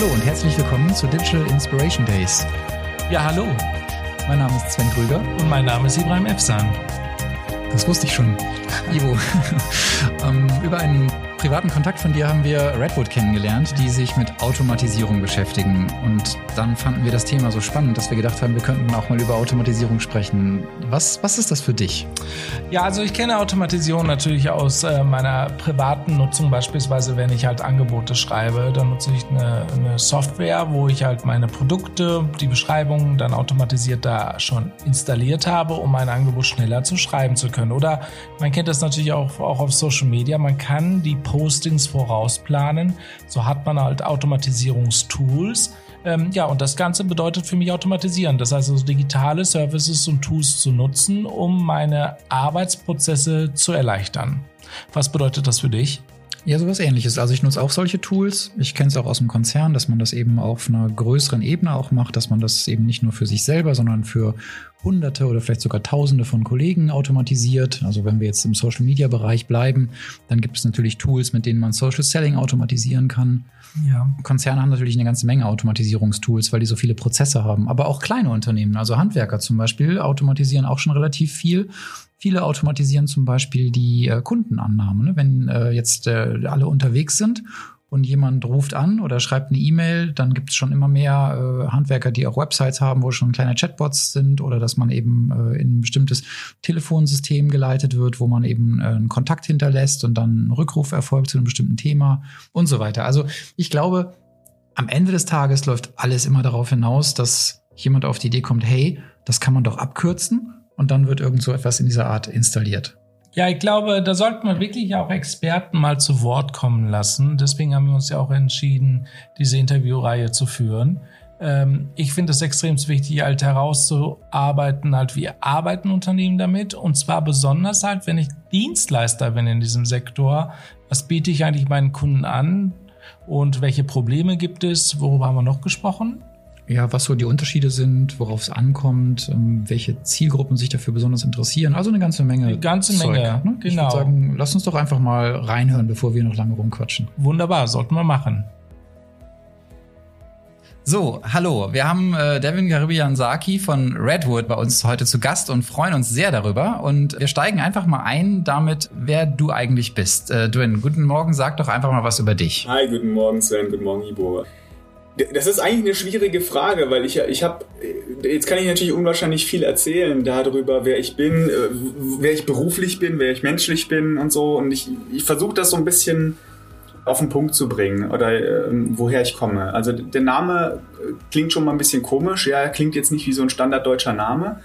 Hallo und herzlich willkommen zu Digital Inspiration Days. Ja, hallo. Mein Name ist Sven Krüger. Und mein Name ist Ibrahim Efsan. Das wusste ich schon. Ivo. ähm, über einen privaten Kontakt von dir haben wir Redwood kennengelernt, die sich mit Automatisierung beschäftigen. Und dann fanden wir das Thema so spannend, dass wir gedacht haben, wir könnten auch mal über Automatisierung sprechen. Was, was ist das für dich? Ja, also ich kenne Automatisierung natürlich aus äh, meiner privaten Nutzung, beispielsweise wenn ich halt Angebote schreibe, dann nutze ich eine, eine Software, wo ich halt meine Produkte, die Beschreibungen dann automatisiert da schon installiert habe, um mein Angebot schneller zu schreiben zu können. Oder man kennt das natürlich auch, auch auf Social Media, man kann die Postings vorausplanen. So hat man halt Automatisierungstools. Ähm, ja, und das Ganze bedeutet für mich automatisieren. Das heißt also digitale Services und Tools zu nutzen, um meine Arbeitsprozesse zu erleichtern. Was bedeutet das für dich? Ja, sowas ähnliches. Also ich nutze auch solche Tools. Ich kenne es auch aus dem Konzern, dass man das eben auf einer größeren Ebene auch macht, dass man das eben nicht nur für sich selber, sondern für Hunderte oder vielleicht sogar Tausende von Kollegen automatisiert. Also wenn wir jetzt im Social Media Bereich bleiben, dann gibt es natürlich Tools, mit denen man Social Selling automatisieren kann. Ja. Konzerne haben natürlich eine ganze Menge Automatisierungstools, weil die so viele Prozesse haben. Aber auch kleine Unternehmen, also Handwerker zum Beispiel, automatisieren auch schon relativ viel. Viele automatisieren zum Beispiel die äh, Kundenannahme. Ne? Wenn äh, jetzt äh, alle unterwegs sind und jemand ruft an oder schreibt eine E-Mail, dann gibt es schon immer mehr äh, Handwerker, die auch Websites haben, wo schon kleine Chatbots sind oder dass man eben äh, in ein bestimmtes Telefonsystem geleitet wird, wo man eben äh, einen Kontakt hinterlässt und dann ein Rückruf erfolgt zu einem bestimmten Thema und so weiter. Also ich glaube, am Ende des Tages läuft alles immer darauf hinaus, dass jemand auf die Idee kommt, hey, das kann man doch abkürzen und dann wird irgend so etwas in dieser Art installiert. Ja, ich glaube, da sollten wir wirklich auch Experten mal zu Wort kommen lassen. Deswegen haben wir uns ja auch entschieden, diese Interviewreihe zu führen. Ähm, ich finde es extrem wichtig, halt herauszuarbeiten, halt wie arbeiten Unternehmen damit. Und zwar besonders halt, wenn ich Dienstleister bin in diesem Sektor. Was biete ich eigentlich meinen Kunden an? Und welche Probleme gibt es? Worüber haben wir noch gesprochen? Ja, was so die Unterschiede sind, worauf es ankommt, ähm, welche Zielgruppen sich dafür besonders interessieren. Also eine ganze Menge. Eine ganze Zeug, Menge, ne? genau. Ich würde sagen, lass uns doch einfach mal reinhören, bevor wir noch lange rumquatschen. Wunderbar, sollten wir machen. So, hallo. Wir haben äh, Devin Garibian Saki von Redwood bei uns heute zu Gast und freuen uns sehr darüber. Und wir steigen einfach mal ein damit, wer du eigentlich bist. Äh, Dwayne, guten Morgen. Sag doch einfach mal was über dich. Hi, guten Morgen Sven, guten Morgen Ibo. Das ist eigentlich eine schwierige Frage, weil ich ich habe jetzt kann ich natürlich unwahrscheinlich viel erzählen darüber, wer ich bin, äh, wer ich beruflich bin, wer ich menschlich bin und so und ich ich versuche das so ein bisschen auf den Punkt zu bringen oder äh, woher ich komme. Also der Name äh, klingt schon mal ein bisschen komisch, ja, er klingt jetzt nicht wie so ein standarddeutscher Name.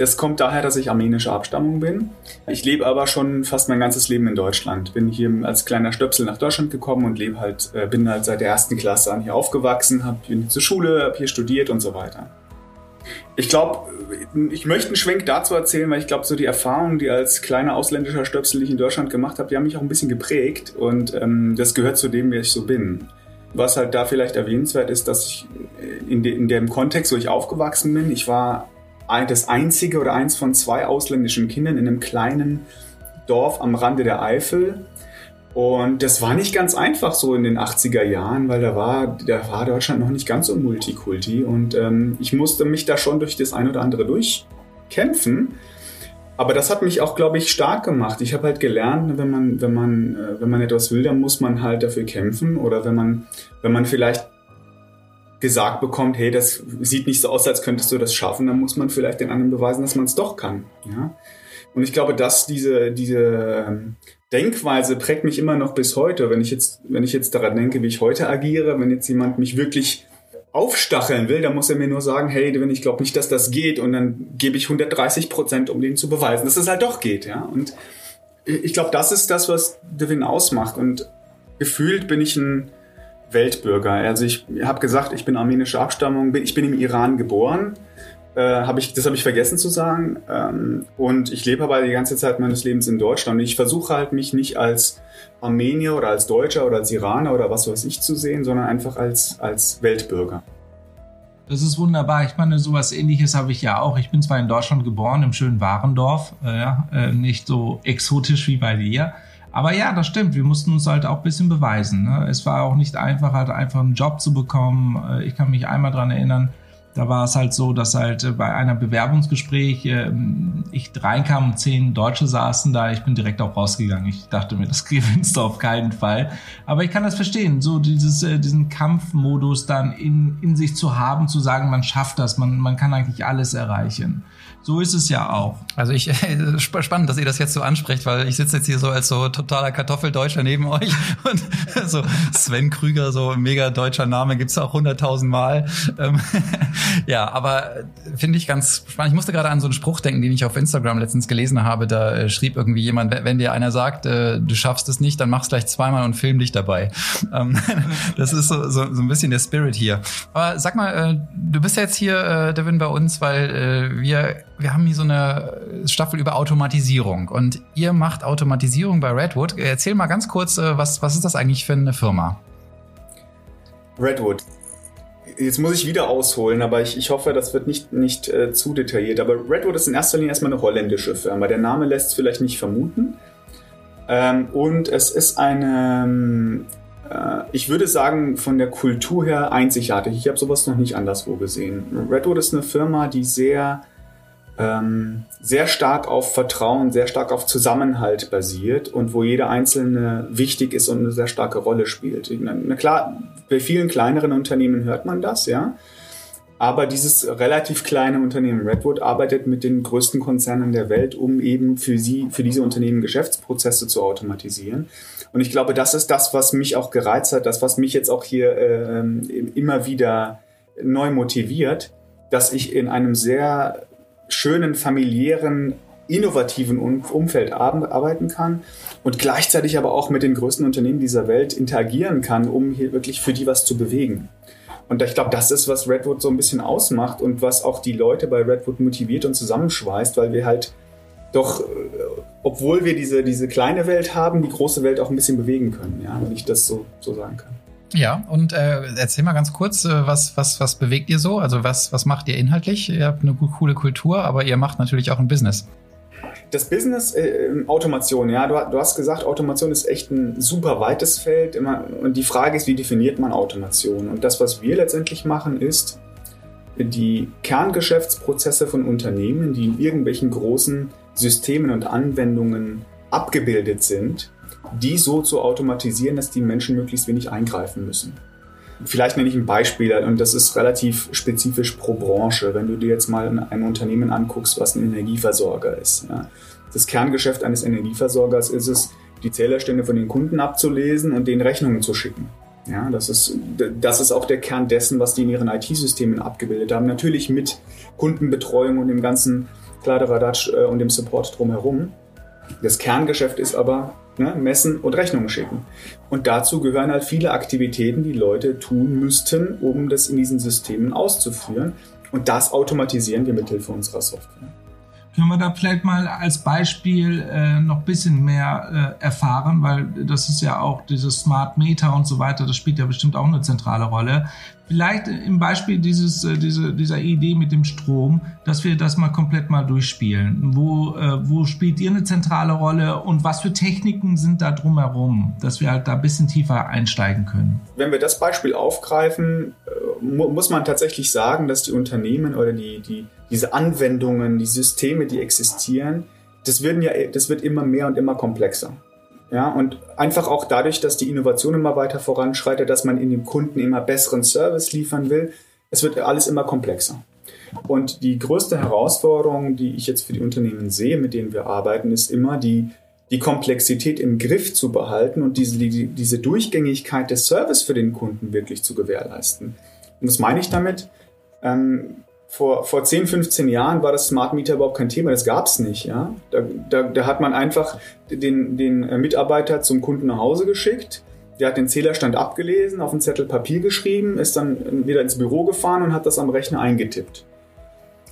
Das kommt daher, dass ich armenischer Abstammung bin. Ich lebe aber schon fast mein ganzes Leben in Deutschland. Bin hier als kleiner Stöpsel nach Deutschland gekommen und lebe halt, äh, bin halt seit der ersten Klasse an hier aufgewachsen, hab, bin zur Schule, habe hier studiert und so weiter. Ich glaube, ich möchte einen Schwenk dazu erzählen, weil ich glaube, so die Erfahrungen, die als kleiner ausländischer Stöpsel ich in Deutschland gemacht habe, die haben mich auch ein bisschen geprägt und ähm, das gehört zu dem, wer ich so bin. Was halt da vielleicht erwähnenswert ist, dass ich in, de in dem Kontext, wo ich aufgewachsen bin, ich war das einzige oder eins von zwei ausländischen Kindern in einem kleinen Dorf am Rande der Eifel. Und das war nicht ganz einfach so in den 80er Jahren, weil da war, da war Deutschland noch nicht ganz so multikulti. Und ähm, ich musste mich da schon durch das ein oder andere durchkämpfen. Aber das hat mich auch, glaube ich, stark gemacht. Ich habe halt gelernt, wenn man, wenn man, äh, wenn man etwas will, dann muss man halt dafür kämpfen. Oder wenn man, wenn man vielleicht gesagt bekommt, hey, das sieht nicht so aus, als könntest du das schaffen, dann muss man vielleicht den anderen beweisen, dass man es doch kann. Ja? Und ich glaube, dass diese, diese ähm, Denkweise prägt mich immer noch bis heute. Wenn ich jetzt, wenn ich jetzt daran denke, wie ich heute agiere, wenn jetzt jemand mich wirklich aufstacheln will, dann muss er mir nur sagen, hey, wenn ich glaube nicht, dass das geht, und dann gebe ich 130 Prozent, um den zu beweisen, dass es halt doch geht, ja. Und ich glaube, das ist das, was Devin ausmacht. Und gefühlt bin ich ein Weltbürger. Also ich habe gesagt, ich bin armenischer Abstammung, ich bin im Iran geboren. Äh, hab ich, das habe ich vergessen zu sagen. Ähm, und ich lebe aber die ganze Zeit meines Lebens in Deutschland. Und ich versuche halt mich nicht als Armenier oder als Deutscher oder als Iraner oder was weiß ich zu sehen, sondern einfach als, als Weltbürger. Das ist wunderbar. Ich meine, sowas ähnliches habe ich ja auch. Ich bin zwar in Deutschland geboren, im schönen Warendorf, äh, äh, nicht so exotisch wie bei dir, Aber ja, das stimmt. Wir mussten uns halt auch ein bisschen beweisen. Ne? Es war auch nicht einfach, halt einfach einen Job zu bekommen. Äh, ich kann mich einmal dran erinnern, da war es halt so, dass halt äh, bei einer Bewerbungsgespräch äh, ich reinkam und zehn Deutsche saßen da. Ich bin direkt auch rausgegangen. Ich dachte mir, das gewinnst du auf keinen Fall. Aber ich kann das verstehen, so dieses, äh, diesen Kampfmodus dann in, in sich zu haben, zu sagen, man schafft das, man, man kann eigentlich alles erreichen. So ist es ja auch. Also ich spannend, dass ihr das jetzt so ansprecht, weil ich sitze jetzt hier so als so totaler Kartoffeldeutscher neben euch und so Sven Krüger, so mega deutscher Name, gibt's auch hunderttausend Mal. Ähm, ja, aber finde ich ganz spannend. Ich musste gerade an so einen Spruch denken, den ich auf Instagram letztens gelesen habe. Da äh, schrieb irgendwie jemand, wenn dir einer sagt, äh, du schaffst es nicht, dann mach's gleich zweimal und film dich dabei. Ähm, das ist so, so, so ein bisschen der Spirit hier. Aber sag mal, äh, du bist jetzt hier, Devin, bei uns, weil wir wir haben hier so eine Staffel über Automatisierung und ihr macht Automatisierung bei Redwood. Erzähl mal ganz kurz, äh, was, was ist das eigentlich für eine Firma? Redwood. Jetzt muss ich wieder ausholen, aber ich, ich hoffe, das wird nicht, nicht äh, zu detailliert. Aber Redwood ist in erster Linie erstmal eine holländische Firma. Der Name lässt es vielleicht nicht vermuten. Ähm, und es ist eine, äh, ich würde sagen, von der Kultur her einzigartig. Ich habe sowas noch nicht anderswo gesehen. Redwood ist eine Firma, die sehr ähm, sehr stark auf Vertrauen, sehr stark auf Zusammenhalt basiert und wo jeder Einzelne wichtig ist und eine sehr starke Rolle spielt. Na, klar, bei vielen kleineren Unternehmen hört man das, ja. Aber dieses relativ kleine Unternehmen Redwood arbeitet mit den größten Konzernen der Welt, um eben für sie, für diese Unternehmen Geschäftsprozesse zu automatisieren. Und ich glaube, das ist das, was mich auch gereizt hat, das, was mich jetzt auch hier äh, immer wieder neu motiviert, dass ich in einem sehr schönen, familiären, innovativen Umfeld arbeiten kann und gleichzeitig aber auch mit den größten Unternehmen dieser Welt interagieren kann, um hier wirklich für die was zu bewegen. Und ich glaube, das ist, was Redwood so ein bisschen ausmacht und was auch die Leute bei Redwood motiviert und zusammenschweißt, weil wir halt doch, äh, obwohl wir diese, diese kleine Welt haben, die große Welt auch ein bisschen bewegen können, ja, wenn ich das so, so sagen kann. Ja, und äh, erzähl mal ganz kurz, äh, was, was, was bewegt ihr so? Also was, was macht ihr inhaltlich? Ihr habt eine coole Kultur, aber ihr macht natürlich auch ein Business. Das Business äh, Automation, ja, du, du, hast gesagt, Automation ist echt ein super weites Feld. Immer, und die Frage ist, wie definiert man Automation? Und das, was wir letztendlich machen, ist, die Kerngeschäftsprozesse von Unternehmen, die in irgendwelchen großen Systemen und Anwendungen abgebildet sind, die so zu automatisieren, dass die Menschen möglichst wenig eingreifen müssen. Vielleicht nenne ich ein Beispiel und das ist relativ spezifisch pro Branche. Wenn du dir jetzt mal ein Unternehmen anguckst, was ein Energieversorger ist. Ja. Das Kerngeschäft eines Energieversorgers ist es, die Zählerstände von den Kunden abzulesen und denen Rechnungen zu schicken. Ja, das ist, das ist auch der Kern dessen, was die in ihren IT-Systemen abgebildet haben. Natürlich mit Kundenbetreuung und dem ganzen Kladderadatsch äh, und dem Support drumherum. Das Kerngeschäft ist aber ne, messen und Rechnungen schicken. Und dazu gehören halt viele Aktivitäten, die Leute tun müssten, um das in diesen Systemen auszuführen. Und das automatisieren wir mithilfe unserer Software. Können wir da vielleicht mal als Beispiel äh, noch bisschen mehr äh, erfahren, weil das ist ja auch dieses Smart Meter und so weiter, das spielt ja bestimmt auch eine zentrale Rolle. Vielleicht im Beispiel dieses, äh, diese, dieser Idee mit dem Strom, dass wir das mal komplett mal durchspielen. Wo, äh, wo spielt ihr eine zentrale Rolle und was für Techniken sind da drumherum, dass wir halt da ein bisschen tiefer einsteigen können? Wenn wir das Beispiel aufgreifen, äh, muss man tatsächlich sagen, dass die Unternehmen oder die, die, diese Anwendungen, die Systeme, die existieren, das, werden ja, das wird immer mehr und immer komplexer. Ja, und einfach auch dadurch, dass die Innovation immer weiter voranschreitet, dass man in dem Kunden immer besseren Service liefern will, es wird alles immer komplexer. Und die größte Herausforderung, die ich jetzt für die Unternehmen sehe, mit denen wir arbeiten, ist immer die, die Komplexität im Griff zu behalten und diese, die, diese Durchgängigkeit des Service für den Kunden wirklich zu gewährleisten. Und was meine ich damit? Ähm, vor, vor 10, 15 Jahren war das Smart Meter überhaupt kein Thema, das gab es nicht. Ja? Da, da, da hat man einfach den, den äh, Mitarbeiter zum Kunden nach Hause geschickt, der hat den Zählerstand abgelesen, auf einen Zettel Papier geschrieben, ist dann wieder ins Büro gefahren und hat das am Rechner eingetippt.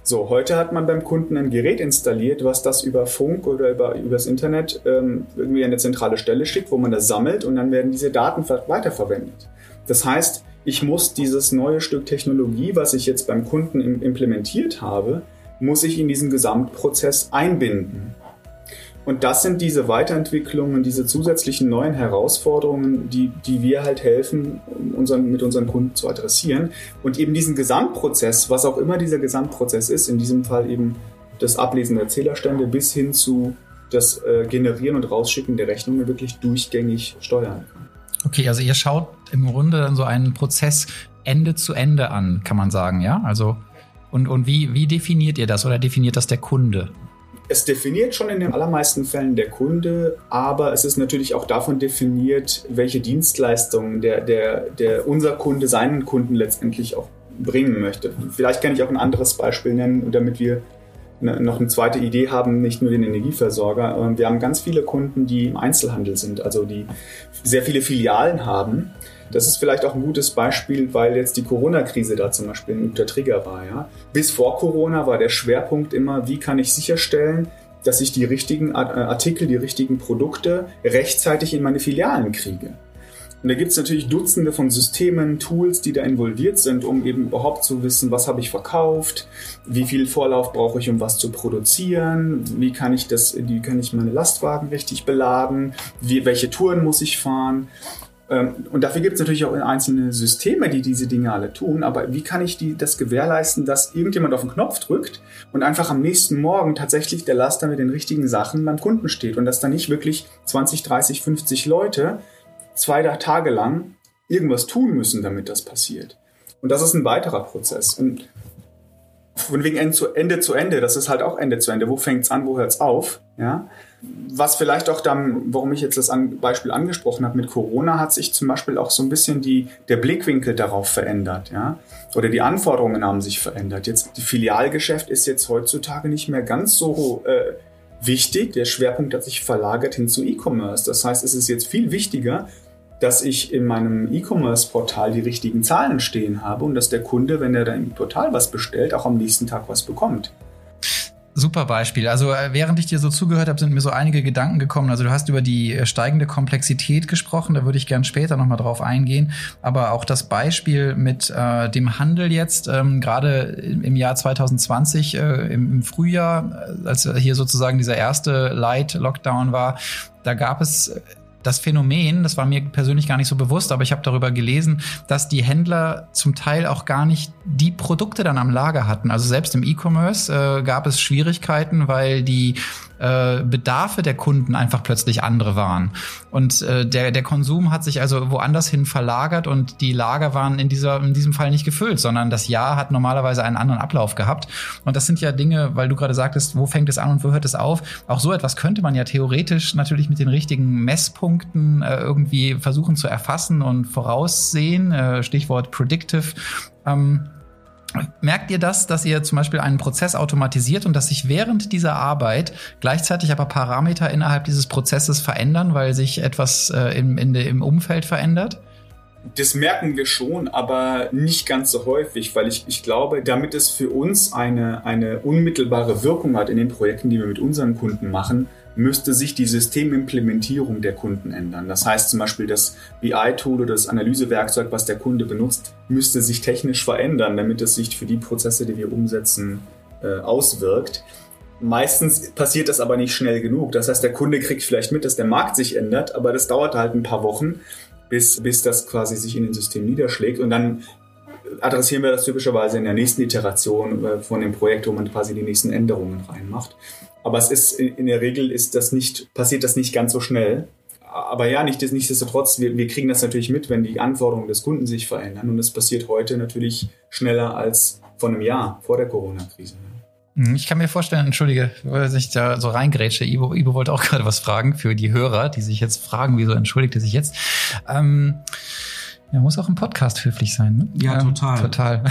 So, heute hat man beim Kunden ein Gerät installiert, was das über Funk oder über übers Internet ähm, irgendwie an eine zentrale Stelle schickt, wo man das sammelt und dann werden diese Daten weiterverwendet. Das heißt, ich muss dieses neue Stück Technologie, was ich jetzt beim Kunden implementiert habe, muss ich in diesen Gesamtprozess einbinden. Und das sind diese Weiterentwicklungen, diese zusätzlichen neuen Herausforderungen, die, die wir halt helfen, unseren, mit unseren Kunden zu adressieren. Und eben diesen Gesamtprozess, was auch immer dieser Gesamtprozess ist, in diesem Fall eben das Ablesen der Zählerstände bis hin zu das äh, Generieren und Rausschicken der Rechnungen wirklich durchgängig steuern. Okay, also ihr schaut im Grunde dann so einen Prozess Ende zu Ende an, kann man sagen, ja? Also und, und wie, wie definiert ihr das oder definiert das der Kunde? Es definiert schon in den allermeisten Fällen der Kunde, aber es ist natürlich auch davon definiert, welche Dienstleistungen der, der, der unser Kunde seinen Kunden letztendlich auch bringen möchte. Vielleicht kann ich auch ein anderes Beispiel nennen, damit wir noch eine zweite Idee haben, nicht nur den Energieversorger. Wir haben ganz viele Kunden, die im Einzelhandel sind, also die sehr viele Filialen haben das ist vielleicht auch ein gutes Beispiel, weil jetzt die Corona-Krise da zum Beispiel ein guter Trigger war. Ja? Bis vor Corona war der Schwerpunkt immer, wie kann ich sicherstellen, dass ich die richtigen Artikel, die richtigen Produkte rechtzeitig in meine Filialen kriege. Und da gibt es natürlich Dutzende von Systemen, Tools, die da involviert sind, um eben überhaupt zu wissen, was habe ich verkauft, wie viel Vorlauf brauche ich, um was zu produzieren, wie kann ich das, wie kann ich meine Lastwagen richtig beladen, wie, welche Touren muss ich fahren. Ähm, und dafür gibt es natürlich auch einzelne Systeme, die diese Dinge alle tun. Aber wie kann ich die, das gewährleisten, dass irgendjemand auf den Knopf drückt und einfach am nächsten Morgen tatsächlich der Laster mit den richtigen Sachen beim Kunden steht und dass da nicht wirklich 20, 30, 50 Leute zwei Tage lang irgendwas tun müssen, damit das passiert. Und das ist ein weiterer Prozess. Und von wegen Ende zu Ende, zu Ende das ist halt auch Ende zu Ende. Wo fängt's an, wo hört's auf? Ja. Was vielleicht auch dann, warum ich jetzt das Beispiel angesprochen habe mit Corona, hat sich zum Beispiel auch so ein bisschen die, der Blickwinkel darauf verändert, ja. Oder die Anforderungen haben sich verändert. Jetzt, die Filialgeschäft ist jetzt heutzutage nicht mehr ganz so äh, wichtig. Der Schwerpunkt hat sich verlagert hin zu E-Commerce. Das heißt, es ist jetzt viel wichtiger, dass ich in meinem E-Commerce-Portal die richtigen Zahlen stehen habe und dass der Kunde, wenn er da im Portal was bestellt, auch am nächsten Tag was bekommt. Super Beispiel. Also äh, während ich dir so zugehört habe, sind mir so einige Gedanken gekommen. Also du hast über die äh, steigende Komplexität gesprochen, da würde ich gern später nochmal drauf eingehen. Aber auch das Beispiel mit äh, dem Handel jetzt, ähm, gerade im Jahr 2020, äh, im, im, Frühjahr, äh, als hier sozusagen dieser erste Light-Lockdown war, da gab es das Phänomen, das war mir persönlich gar nicht so bewusst, aber ich habe darüber gelesen, dass die Händler zum Teil auch gar nicht die Produkte dann am Lager hatten. Also selbst im E-Commerce äh, gab es Schwierigkeiten, weil die äh, Bedarfe der Kunden einfach plötzlich andere waren. Und äh, der, der Konsum hat sich also woanders hin verlagert und die Lager waren in, dieser, in diesem Fall nicht gefüllt, sondern das Jahr hat normalerweise einen anderen Ablauf gehabt. Und das sind ja Dinge, weil du gerade sagtest, wo fängt es an und wo hört es auf? Auch so etwas könnte man ja theoretisch natürlich mit den richtigen Messpunkten äh, irgendwie versuchen zu erfassen und voraussehen. Äh, Stichwort Predictive. Ähm, Merkt ihr das, dass ihr zum Beispiel einen Prozess automatisiert und dass sich während dieser Arbeit gleichzeitig aber Parameter innerhalb dieses Prozesses verändern, weil sich etwas äh, im, in, im Umfeld verändert? Das merken wir schon, aber nicht ganz so häufig, weil ich, ich glaube, damit es für uns eine, eine unmittelbare Wirkung hat in den Projekten, die wir mit unseren Kunden machen, müsste sich die Systemimplementierung der Kunden ändern. Das heißt zum Beispiel das BI-Tool oder das Analysewerkzeug, was der Kunde benutzt, müsste sich technisch verändern, damit es sich für die Prozesse, die wir umsetzen, äh, auswirkt. Meistens passiert das aber nicht schnell genug. Das heißt, der Kunde kriegt vielleicht mit, dass der Markt sich ändert, aber das dauert halt ein paar Wochen, bis, bis das quasi sich in den System niederschlägt. Und dann adressieren wir das typischerweise in der nächsten Iteration äh, von dem Projekt, wo man quasi die nächsten Änderungen reinmacht. Aber es ist in der Regel ist das nicht, passiert das nicht ganz so schnell. Aber ja, nicht, nichtsdestotrotz, wir, wir kriegen das natürlich mit, wenn die Anforderungen des Kunden sich verändern. Und das passiert heute natürlich schneller als vor einem Jahr, vor der Corona-Krise. Hm, ich kann mir vorstellen, entschuldige, weil ich da so reingrätsche. Ivo, Ivo wollte auch gerade was fragen für die Hörer, die sich jetzt fragen, wieso entschuldigt er sich jetzt? Ähm, er muss auch im Podcast höflich sein, ne? Ja, total. Total.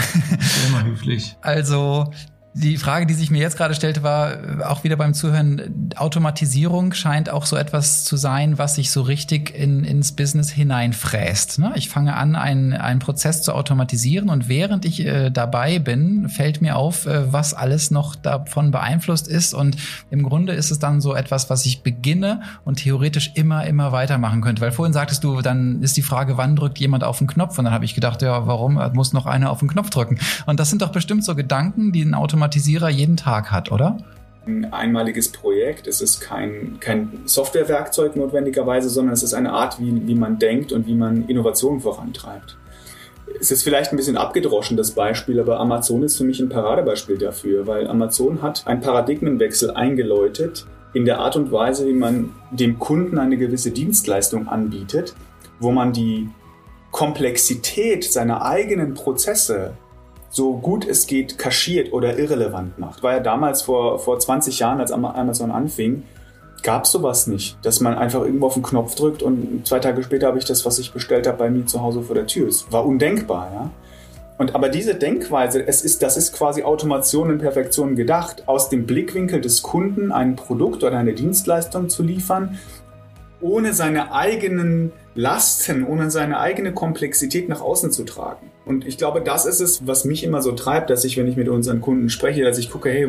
Immer höflich. Also, die Frage, die sich mir jetzt gerade stellte, war äh, auch wieder beim Zuhören, Automatisierung scheint auch so etwas zu sein, was sich so richtig in, ins Business hineinfräst. Ne? Ich fange an, einen, einen Prozess zu automatisieren und während ich äh, dabei bin, fällt mir auf, äh, was alles noch davon beeinflusst ist. Und im Grunde ist es dann so etwas, was ich beginne und theoretisch immer, immer weitermachen könnte. Weil vorhin sagtest du, dann ist die Frage, wann drückt jemand auf den Knopf? Und dann habe ich gedacht, ja, warum muss noch einer auf den Knopf drücken? Und das sind doch bestimmt so Gedanken, die ein Automatisierer jeden Tag hat, oder? ein einmaliges Projekt, es ist kein, kein Softwarewerkzeug notwendigerweise, sondern es ist eine Art, wie, wie man denkt und wie man Innovationen vorantreibt. Es ist vielleicht ein bisschen abgedroschen, das Beispiel, aber Amazon ist für mich ein Paradebeispiel dafür, weil Amazon hat einen Paradigmenwechsel eingeläutet in der Art und Weise, wie man dem Kunden eine gewisse Dienstleistung anbietet, wo man die Komplexität seiner eigenen Prozesse so gut es geht kaschiert oder irrelevant macht. War ja damals vor, vor 20 Jahren, als Amazon anfing, gab es sowas nicht, dass man einfach irgendwo auf den Knopf drückt und zwei Tage später habe ich das, was ich bestellt habe, bei mir zu Hause vor der Tür. Es war undenkbar, ja. Und aber diese Denkweise, es ist, das ist quasi Automation in Perfektion gedacht, aus dem Blickwinkel des Kunden ein Produkt oder eine Dienstleistung zu liefern, ohne seine eigenen Lasten, ohne seine eigene Komplexität nach außen zu tragen. Und ich glaube, das ist es, was mich immer so treibt, dass ich, wenn ich mit unseren Kunden spreche, dass ich gucke, hey,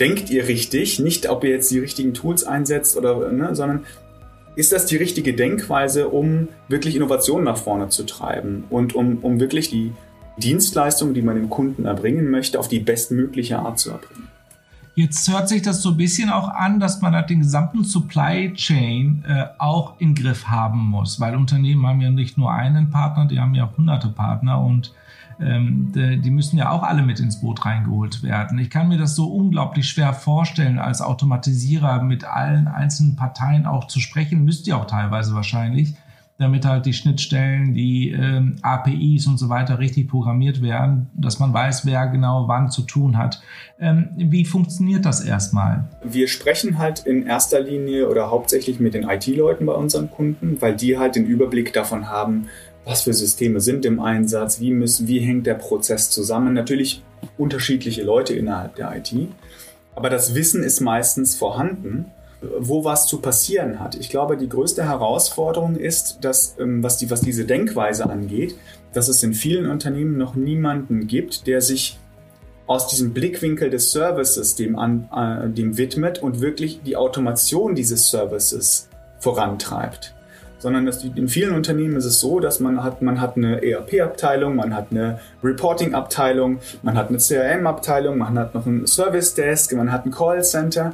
denkt ihr richtig? Nicht, ob ihr jetzt die richtigen Tools einsetzt oder, ne, sondern ist das die richtige Denkweise, um wirklich Innovationen nach vorne zu treiben und um, um wirklich die Dienstleistung, die man dem Kunden erbringen möchte, auf die bestmögliche Art zu erbringen? Jetzt hört sich das so ein bisschen auch an, dass man halt den gesamten Supply Chain äh, auch in Griff haben muss, weil Unternehmen haben ja nicht nur einen Partner, die haben ja hunderte Partner und ähm, die müssen ja auch alle mit ins Boot reingeholt werden. Ich kann mir das so unglaublich schwer vorstellen, als Automatisierer mit allen einzelnen Parteien auch zu sprechen, müsst ihr auch teilweise wahrscheinlich damit halt die Schnittstellen, die ähm, APIs und so weiter richtig programmiert werden, dass man weiß, wer genau wann zu tun hat. Ähm, wie funktioniert das erstmal? Wir sprechen halt in erster Linie oder hauptsächlich mit den IT-Leuten bei unseren Kunden, weil die halt den Überblick davon haben, was für Systeme sind im Einsatz, wie, müssen, wie hängt der Prozess zusammen. Natürlich unterschiedliche Leute innerhalb der IT, aber das Wissen ist meistens vorhanden wo was zu passieren hat. Ich glaube, die größte Herausforderung ist, dass, ähm, was, die, was diese Denkweise angeht, dass es in vielen Unternehmen noch niemanden gibt, der sich aus diesem Blickwinkel des Services dem, an, äh, dem widmet und wirklich die Automation dieses Services vorantreibt. Sondern dass in vielen Unternehmen ist es so, dass man hat, man hat eine ERP-Abteilung, man hat eine Reporting-Abteilung, man hat eine CRM-Abteilung, man hat noch ein Service-Desk, man hat ein Call-Center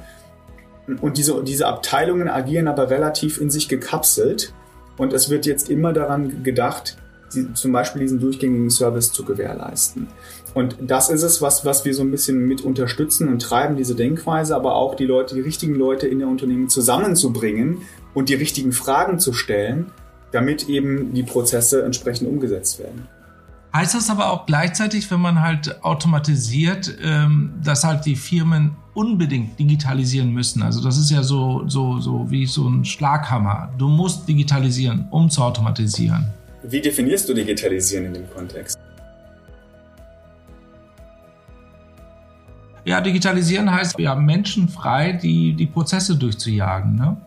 und diese, diese Abteilungen agieren aber relativ in sich gekapselt. Und es wird jetzt immer daran gedacht, die, zum Beispiel diesen durchgängigen Service zu gewährleisten. Und das ist es, was, was wir so ein bisschen mit unterstützen und treiben, diese Denkweise, aber auch die Leute, die richtigen Leute in der Unternehmen zusammenzubringen und die richtigen Fragen zu stellen, damit eben die Prozesse entsprechend umgesetzt werden. Heißt das aber auch gleichzeitig, wenn man halt automatisiert, ähm, dass halt die Firmen unbedingt digitalisieren müssen? Also das ist ja so, so, so wie so ein Schlaghammer. Du musst digitalisieren, um zu automatisieren. Wie definierst du digitalisieren in dem Kontext? Ja, digitalisieren heißt ja menschenfrei die, die Prozesse durchzujagen. Ne?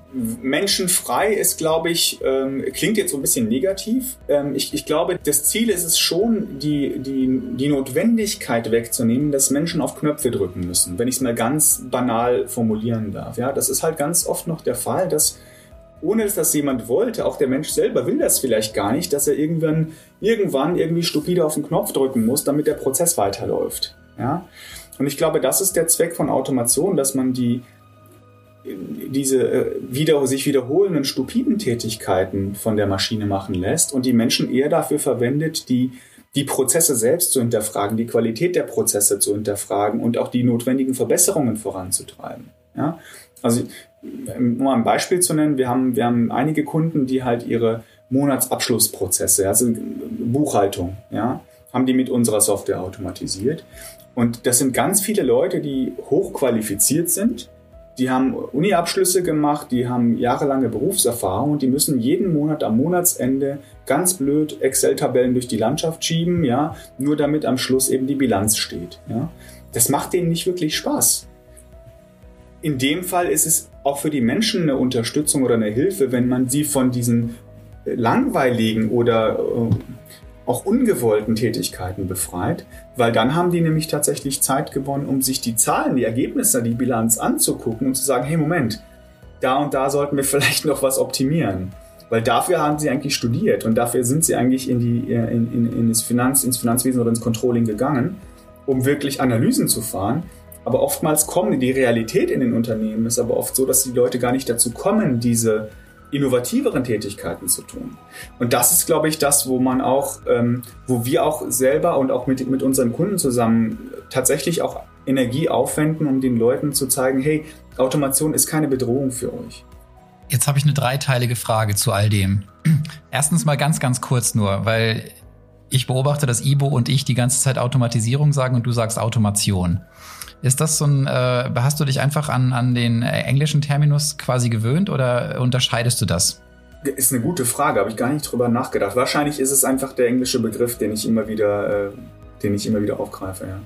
Menschenfrei ist, glaube ich, ähm, klingt jetzt so ein bisschen negativ. Ähm, ich, ich, glaube, das Ziel ist es schon, die, die, die Notwendigkeit wegzunehmen, dass Menschen auf Knöpfe drücken müssen, wenn ich es mal ganz banal formulieren darf. Ja, das ist halt ganz oft noch der Fall, dass ohne dass das jemand wollte, auch der Mensch selber will das vielleicht gar nicht, dass er irgendwann, irgendwann irgendwie stupide auf den Knopf drücken muss, damit der Prozess weiterläuft. Ja? Und ich glaube, das ist der Zweck von Automation, dass man die, diese äh, wieder, sich wiederholenden stupiden Tätigkeiten von der Maschine machen lässt und die Menschen eher dafür verwendet, die, die Prozesse selbst zu hinterfragen, die Qualität der Prozesse zu hinterfragen und auch die notwendigen Verbesserungen voranzutreiben. Ja? Also, um ein Beispiel zu nennen, wir haben, wir haben einige Kunden, die halt ihre Monatsabschlussprozesse, also Buchhaltung, ja, haben die mit unserer Software automatisiert. Und das sind ganz viele Leute, die hochqualifiziert sind. Die haben Uni-Abschlüsse gemacht, die haben jahrelange Berufserfahrung und die müssen jeden Monat am Monatsende ganz blöd Excel-Tabellen durch die Landschaft schieben, ja, nur damit am Schluss eben die Bilanz steht. Ja. Das macht denen nicht wirklich Spaß. In dem Fall ist es auch für die Menschen eine Unterstützung oder eine Hilfe, wenn man sie von diesen langweiligen oder äh, auch ungewollten Tätigkeiten befreit, weil dann haben die nämlich tatsächlich Zeit gewonnen, um sich die Zahlen, die Ergebnisse, die Bilanz anzugucken und zu sagen, hey Moment, da und da sollten wir vielleicht noch was optimieren. Weil dafür haben sie eigentlich studiert und dafür sind sie eigentlich in, die, äh, in, in, in das Finanz, ins Finanzwesen oder ins Controlling gegangen, um wirklich Analysen zu fahren Aber oftmals kommen die Realität in den Unternehmen ist aber oft so, dass die Leute gar nicht dazu kommen, diese innovativeren Tätigkeiten zu tun. Und das ist, glaube ich, das, wo man auch, ähm, wo wir auch selber und auch mit, mit unseren Kunden zusammen tatsächlich auch Energie aufwenden, um den Leuten zu zeigen, hey, Automation ist keine Bedrohung für euch. Jetzt habe ich eine dreiteilige Frage zu all dem. Erstens mal ganz, ganz kurz nur, weil ich beobachte, dass Ibo und ich die ganze Zeit Automatisierung sagen und du sagst Automation. Ist das so ein, äh, hast du dich einfach an, an den äh, englischen Terminus quasi gewöhnt oder unterscheidest du das? Ist eine gute Frage, habe ich gar nicht drüber nachgedacht. Wahrscheinlich ist es einfach der englische Begriff, den ich immer wieder, äh, den ich immer wieder aufgreife, ja.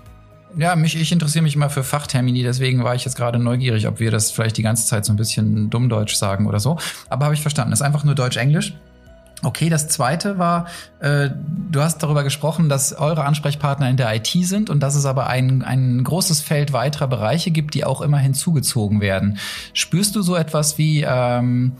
Ja, mich, ich interessiere mich immer für Fachtermini, deswegen war ich jetzt gerade neugierig, ob wir das vielleicht die ganze Zeit so ein bisschen dummdeutsch sagen oder so. Aber habe ich verstanden, ist einfach nur Deutsch-Englisch. Okay, das zweite war, äh, du hast darüber gesprochen, dass eure Ansprechpartner in der IT sind und dass es aber ein, ein großes Feld weiterer Bereiche gibt, die auch immer hinzugezogen werden. Spürst du so etwas wie ähm,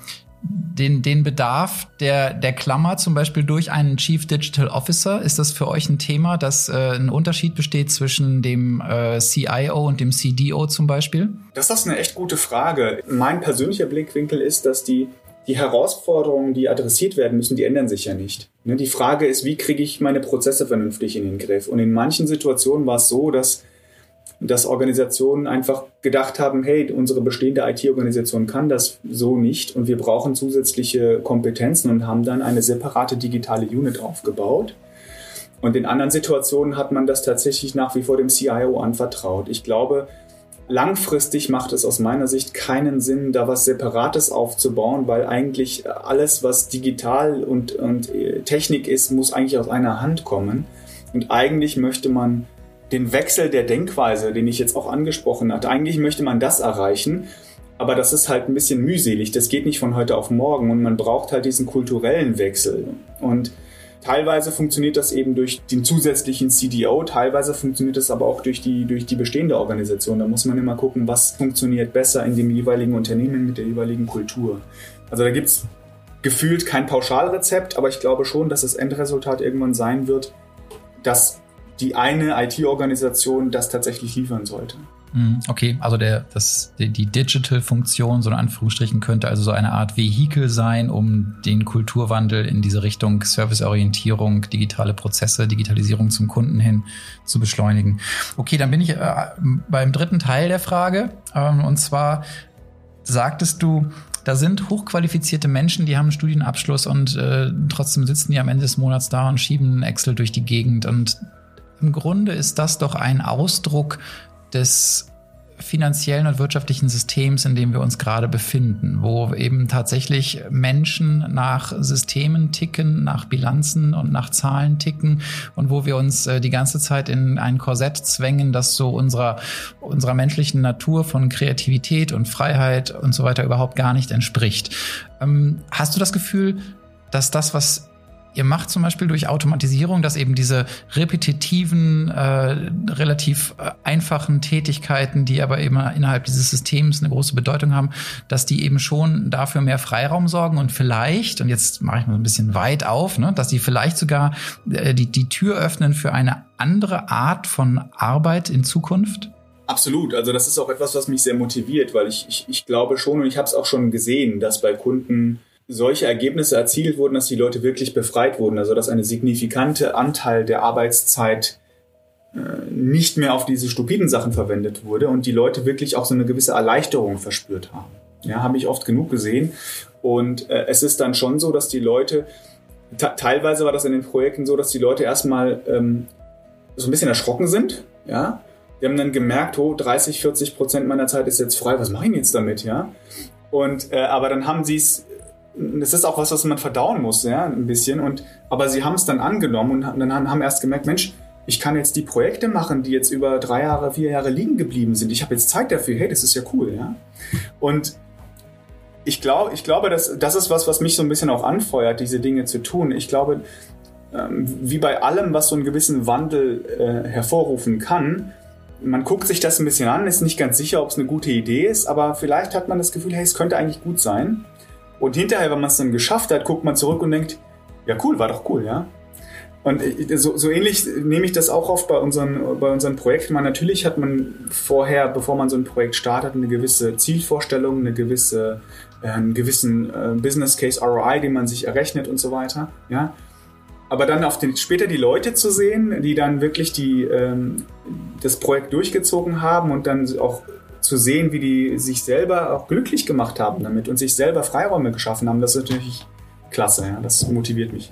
den, den Bedarf der, der Klammer zum Beispiel durch einen Chief Digital Officer? Ist das für euch ein Thema, dass äh, ein Unterschied besteht zwischen dem äh, CIO und dem CDO zum Beispiel? Das ist eine echt gute Frage. Mein persönlicher Blickwinkel ist, dass die die Herausforderungen, die adressiert werden müssen, die ändern sich ja nicht. Ne, die Frage ist, wie kriege ich meine Prozesse vernünftig in den Griff? Und in manchen Situationen war es so, dass, dass Organisationen einfach gedacht haben, hey, unsere bestehende IT-Organisation kann das so nicht und wir brauchen zusätzliche Kompetenzen und haben dann eine separate digitale Unit aufgebaut. Und in anderen Situationen hat man das tatsächlich nach wie vor dem CIO anvertraut. Ich glaube, Langfristig macht es aus meiner Sicht keinen Sinn, da was Separates aufzubauen, weil eigentlich alles, was digital und, und äh, Technik ist, muss eigentlich aus einer Hand kommen. Und eigentlich möchte man den Wechsel der Denkweise, den ich jetzt auch angesprochen hatte, eigentlich möchte man das erreichen. Aber das ist halt ein bisschen mühselig. Das geht nicht von heute auf morgen und man braucht halt diesen kulturellen Wechsel. Und Teilweise funktioniert das eben durch den zusätzlichen CDO, teilweise funktioniert das aber auch durch die, durch die bestehende Organisation. Da muss man immer gucken, was funktioniert besser in dem jeweiligen Unternehmen mit der jeweiligen Kultur. Also da gibt es gefühlt kein Pauschalrezept, aber ich glaube schon, dass das Endresultat irgendwann sein wird, dass die eine IT-Organisation das tatsächlich liefern sollte. Mhm, okay, also der, das, die, Digital-Funktion, so in Anführungsstrichen, könnte also so eine Art Vehikel sein, um den Kulturwandel in diese Richtung Serviceorientierung, digitale Prozesse, Digitalisierung zum Kunden hin zu beschleunigen. Okay, dann bin ich äh, beim dritten Teil der Frage. Ähm, und zwar sagtest du, da sind hochqualifizierte Menschen, die haben einen Studienabschluss und äh, trotzdem sitzen die am Ende des Monats da und schieben Excel durch die Gegend. Und im Grunde ist das doch ein Ausdruck des finanziellen und wirtschaftlichen Systems, in dem wir uns gerade befinden, wo eben tatsächlich Menschen nach Systemen ticken, nach Bilanzen und nach Zahlen ticken und wo wir uns äh, die ganze Zeit in ein Korsett zwängen, das so unserer, unserer menschlichen Natur von Kreativität und Freiheit und so weiter überhaupt gar nicht entspricht. Ähm, hast du das Gefühl, dass das, was Ihr macht zum Beispiel durch Automatisierung, dass eben diese repetitiven, äh, relativ äh, einfachen Tätigkeiten, die aber eben innerhalb dieses Systems eine große Bedeutung haben, dass die eben schon dafür mehr Freiraum sorgen und vielleicht, und jetzt mache ich mal ein bisschen weit auf, ne, dass die vielleicht sogar äh, die, die Tür öffnen für eine andere Art von Arbeit in Zukunft? Absolut. Also das ist auch etwas, was mich sehr motiviert, weil ich, ich, ich glaube schon und ich habe es auch schon gesehen, dass bei Kunden solche Ergebnisse erzielt wurden, dass die Leute wirklich befreit wurden, also dass eine signifikante Anteil der Arbeitszeit äh, nicht mehr auf diese stupiden Sachen verwendet wurde und die Leute wirklich auch so eine gewisse Erleichterung verspürt haben. Ja, habe ich oft genug gesehen. Und äh, es ist dann schon so, dass die Leute, teilweise war das in den Projekten so, dass die Leute erstmal ähm, so ein bisschen erschrocken sind, ja. Die haben dann gemerkt, oh, 30, 40 Prozent meiner Zeit ist jetzt frei, was mache ich jetzt damit, ja? Und, äh, aber dann haben sie es das ist auch was, was man verdauen muss, ja, ein bisschen. Und, aber sie haben es dann angenommen und dann haben erst gemerkt, Mensch, ich kann jetzt die Projekte machen, die jetzt über drei Jahre, vier Jahre liegen geblieben sind. Ich habe jetzt Zeit dafür. Hey, das ist ja cool, ja. Und ich glaube, ich glaube, dass, das ist was, was mich so ein bisschen auch anfeuert, diese Dinge zu tun. Ich glaube, ähm, wie bei allem, was so einen gewissen Wandel äh, hervorrufen kann, man guckt sich das ein bisschen an, ist nicht ganz sicher, ob es eine gute Idee ist, aber vielleicht hat man das Gefühl, hey, es könnte eigentlich gut sein. Und hinterher, wenn man es dann geschafft hat, guckt man zurück und denkt, ja cool, war doch cool, ja. Und so, so ähnlich nehme ich das auch oft bei unseren, bei unseren Projekten. Man, natürlich hat man vorher, bevor man so ein Projekt startet, eine gewisse Zielvorstellung, eine gewisse, äh, einen gewissen äh, Business Case ROI, den man sich errechnet und so weiter. Ja? Aber dann auf den, später die Leute zu sehen, die dann wirklich die, ähm, das Projekt durchgezogen haben und dann auch zu sehen, wie die sich selber auch glücklich gemacht haben damit und sich selber Freiräume geschaffen haben, das ist natürlich klasse. Ja? Das motiviert mich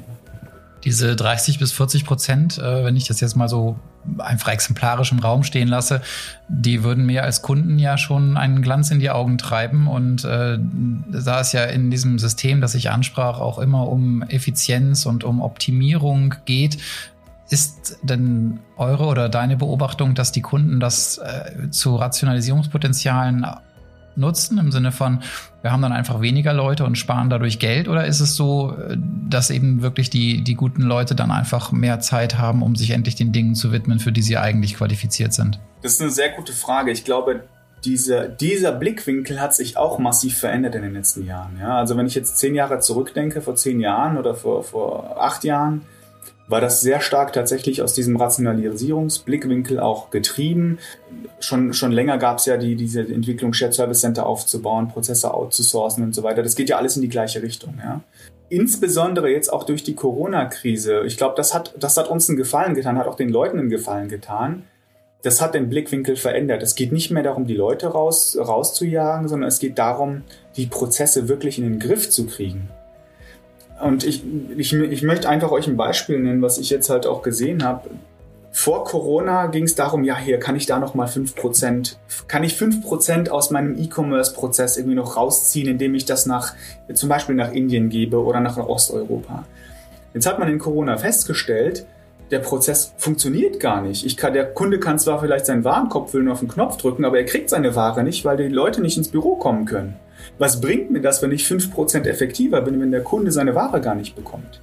diese 30 bis 40 Prozent, äh, wenn ich das jetzt mal so einfach exemplarisch im Raum stehen lasse, die würden mir als Kunden ja schon einen Glanz in die Augen treiben. Und äh, da es ja in diesem System, das ich ansprach, auch immer um Effizienz und um Optimierung geht, ist denn eure oder deine Beobachtung, dass die Kunden das äh, zu Rationalisierungspotenzialen nutzen, im Sinne von, wir haben dann einfach weniger Leute und sparen dadurch Geld? Oder ist es so, dass eben wirklich die, die guten Leute dann einfach mehr Zeit haben, um sich endlich den Dingen zu widmen, für die sie eigentlich qualifiziert sind? Das ist eine sehr gute Frage. Ich glaube, dieser, dieser Blickwinkel hat sich auch massiv verändert in den letzten Jahren. Ja? Also wenn ich jetzt zehn Jahre zurückdenke, vor zehn Jahren oder vor, vor acht Jahren, war das sehr stark tatsächlich aus diesem Rationalisierungsblickwinkel auch getrieben. Schon, schon länger gab es ja die, diese Entwicklung, Shared Service Center aufzubauen, Prozesse outzusourcen und so weiter. Das geht ja alles in die gleiche Richtung. Ja. Insbesondere jetzt auch durch die Corona-Krise. Ich glaube, das hat, das hat uns einen Gefallen getan, hat auch den Leuten einen Gefallen getan. Das hat den Blickwinkel verändert. Es geht nicht mehr darum, die Leute raus, rauszujagen, sondern es geht darum, die Prozesse wirklich in den Griff zu kriegen. Und ich, ich, ich möchte einfach euch ein Beispiel nennen, was ich jetzt halt auch gesehen habe. Vor Corona ging es darum, ja, hier kann ich da noch mal 5%, kann ich 5% aus meinem E-Commerce-Prozess irgendwie noch rausziehen, indem ich das nach, zum Beispiel nach Indien gebe oder nach Osteuropa. Jetzt hat man in Corona festgestellt, der Prozess funktioniert gar nicht. Ich kann, der Kunde kann zwar vielleicht seinen Warenkorb füllen auf den Knopf drücken, aber er kriegt seine Ware nicht, weil die Leute nicht ins Büro kommen können. Was bringt mir das, wenn ich 5% effektiver bin, wenn der Kunde seine Ware gar nicht bekommt?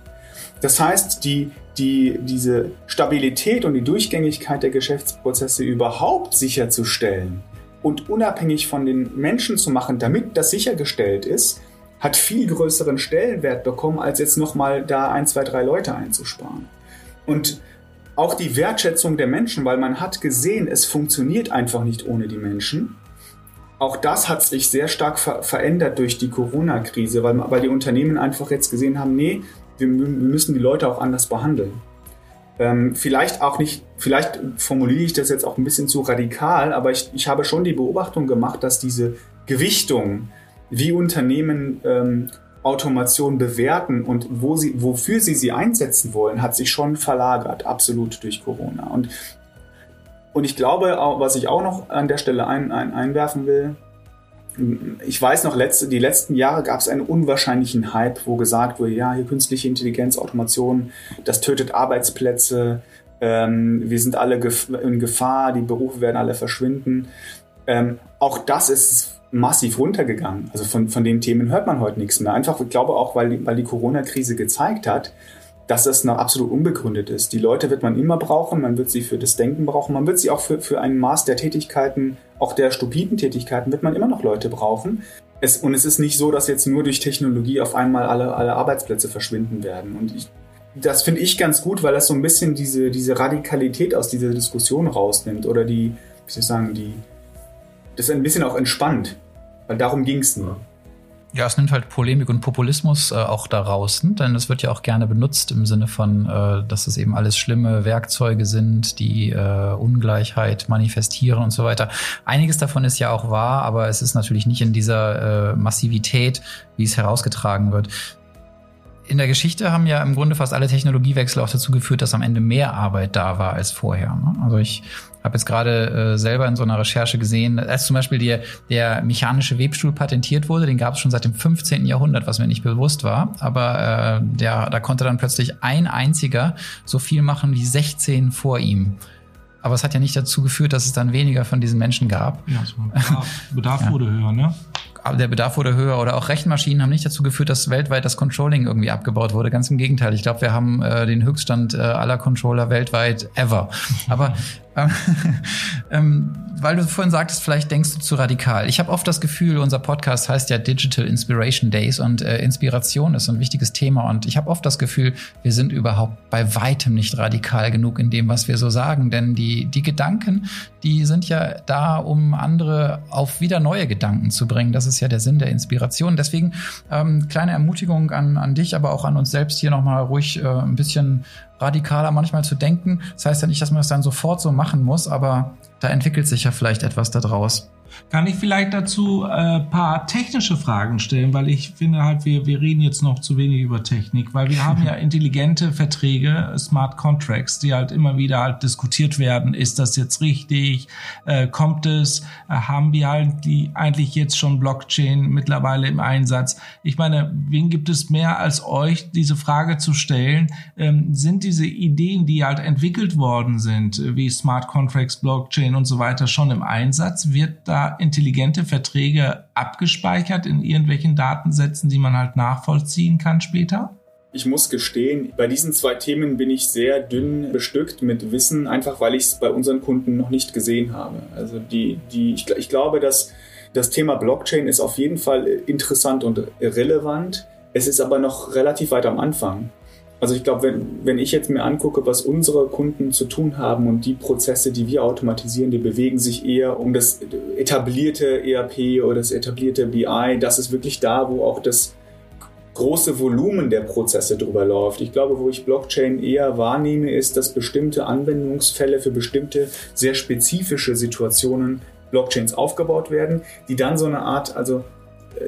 Das heißt, die, die, diese Stabilität und die Durchgängigkeit der Geschäftsprozesse überhaupt sicherzustellen und unabhängig von den Menschen zu machen, damit das sichergestellt ist, hat viel größeren Stellenwert bekommen, als jetzt nochmal da ein, zwei, drei Leute einzusparen. Und auch die Wertschätzung der Menschen, weil man hat gesehen, es funktioniert einfach nicht ohne die Menschen auch das hat sich sehr stark ver verändert durch die Corona-Krise, weil, weil die Unternehmen einfach jetzt gesehen haben, nee, wir, wir müssen die Leute auch anders behandeln. Ähm, vielleicht auch nicht, vielleicht formuliere ich das jetzt auch ein bisschen zu radikal, aber ich, ich habe schon die Beobachtung gemacht, dass diese Gewichtung, wie Unternehmen ähm, Automation bewerten und wo sie, wofür sie sie einsetzen wollen, hat sich schon verlagert, absolut durch Corona. Und und ich glaube, was ich auch noch an der Stelle ein, ein, einwerfen will, ich weiß noch, letzte, die letzten Jahre gab es einen unwahrscheinlichen Hype, wo gesagt wurde, ja, hier künstliche Intelligenz, Automation, das tötet Arbeitsplätze, ähm, wir sind alle gef in Gefahr, die Berufe werden alle verschwinden. Ähm, auch das ist massiv runtergegangen. Also von, von den Themen hört man heute nichts mehr. Einfach, ich glaube auch, weil, weil die Corona-Krise gezeigt hat, dass das noch absolut unbegründet ist. Die Leute wird man immer brauchen, man wird sie für das Denken brauchen, man wird sie auch für, für ein Maß der Tätigkeiten, auch der stupiden Tätigkeiten, wird man immer noch Leute brauchen. Es, und es ist nicht so, dass jetzt nur durch Technologie auf einmal alle, alle Arbeitsplätze verschwinden werden. Und ich, das finde ich ganz gut, weil das so ein bisschen diese, diese Radikalität aus dieser Diskussion rausnimmt oder die, wie soll ich sagen, die, das ein bisschen auch entspannt. Weil darum ging es nur. Ja, es nimmt halt Polemik und Populismus äh, auch daraus, ne? denn es wird ja auch gerne benutzt im Sinne von, äh, dass es eben alles schlimme Werkzeuge sind, die äh, Ungleichheit manifestieren und so weiter. Einiges davon ist ja auch wahr, aber es ist natürlich nicht in dieser äh, Massivität, wie es herausgetragen wird in der Geschichte haben ja im Grunde fast alle Technologiewechsel auch dazu geführt, dass am Ende mehr Arbeit da war als vorher. Ne? Also ich habe jetzt gerade äh, selber in so einer Recherche gesehen, als zum Beispiel der, der mechanische Webstuhl patentiert wurde, den gab es schon seit dem 15. Jahrhundert, was mir nicht bewusst war. Aber äh, der, da konnte dann plötzlich ein einziger so viel machen wie 16 vor ihm. Aber es hat ja nicht dazu geführt, dass es dann weniger von diesen Menschen gab. Ja, so Bedarf, Bedarf ja. wurde höher, ne? Der Bedarf wurde höher oder auch Rechenmaschinen haben nicht dazu geführt, dass weltweit das Controlling irgendwie abgebaut wurde. Ganz im Gegenteil. Ich glaube, wir haben äh, den Höchststand äh, aller Controller weltweit ever. Aber ähm, ähm, weil du vorhin sagtest, vielleicht denkst du zu radikal. Ich habe oft das Gefühl, unser Podcast heißt ja Digital Inspiration Days und äh, Inspiration ist ein wichtiges Thema. Und ich habe oft das Gefühl, wir sind überhaupt bei weitem nicht radikal genug in dem, was wir so sagen. Denn die, die Gedanken, die sind ja da, um andere auf wieder neue Gedanken zu bringen. Das ist ja der Sinn der Inspiration. Deswegen ähm, kleine Ermutigung an, an dich, aber auch an uns selbst hier nochmal ruhig äh, ein bisschen radikaler manchmal zu denken. Das heißt ja nicht, dass man das dann sofort so machen muss, aber da entwickelt sich ja vielleicht etwas daraus. Kann ich vielleicht dazu ein äh, paar technische Fragen stellen, weil ich finde halt, wir, wir reden jetzt noch zu wenig über Technik, weil wir haben ja intelligente Verträge, Smart Contracts, die halt immer wieder halt diskutiert werden. Ist das jetzt richtig? Äh, kommt es? Äh, haben wir halt die eigentlich jetzt schon Blockchain mittlerweile im Einsatz? Ich meine, wen gibt es mehr als euch, diese Frage zu stellen? Ähm, sind diese Ideen, die halt entwickelt worden sind, wie Smart Contracts, Blockchain und so weiter, schon im Einsatz? Wird da intelligente Verträge abgespeichert in irgendwelchen Datensätzen, die man halt nachvollziehen kann später? Ich muss gestehen, bei diesen zwei Themen bin ich sehr dünn bestückt mit Wissen, einfach weil ich es bei unseren Kunden noch nicht gesehen habe. Also die, die, ich, ich glaube, dass das Thema Blockchain ist auf jeden Fall interessant und relevant. Es ist aber noch relativ weit am Anfang. Also ich glaube, wenn, wenn ich jetzt mir angucke, was unsere Kunden zu tun haben und die Prozesse, die wir automatisieren, die bewegen sich eher um das etablierte ERP oder das etablierte BI. Das ist wirklich da, wo auch das große Volumen der Prozesse drüber läuft. Ich glaube, wo ich Blockchain eher wahrnehme, ist, dass bestimmte Anwendungsfälle für bestimmte sehr spezifische Situationen Blockchains aufgebaut werden, die dann so eine Art, also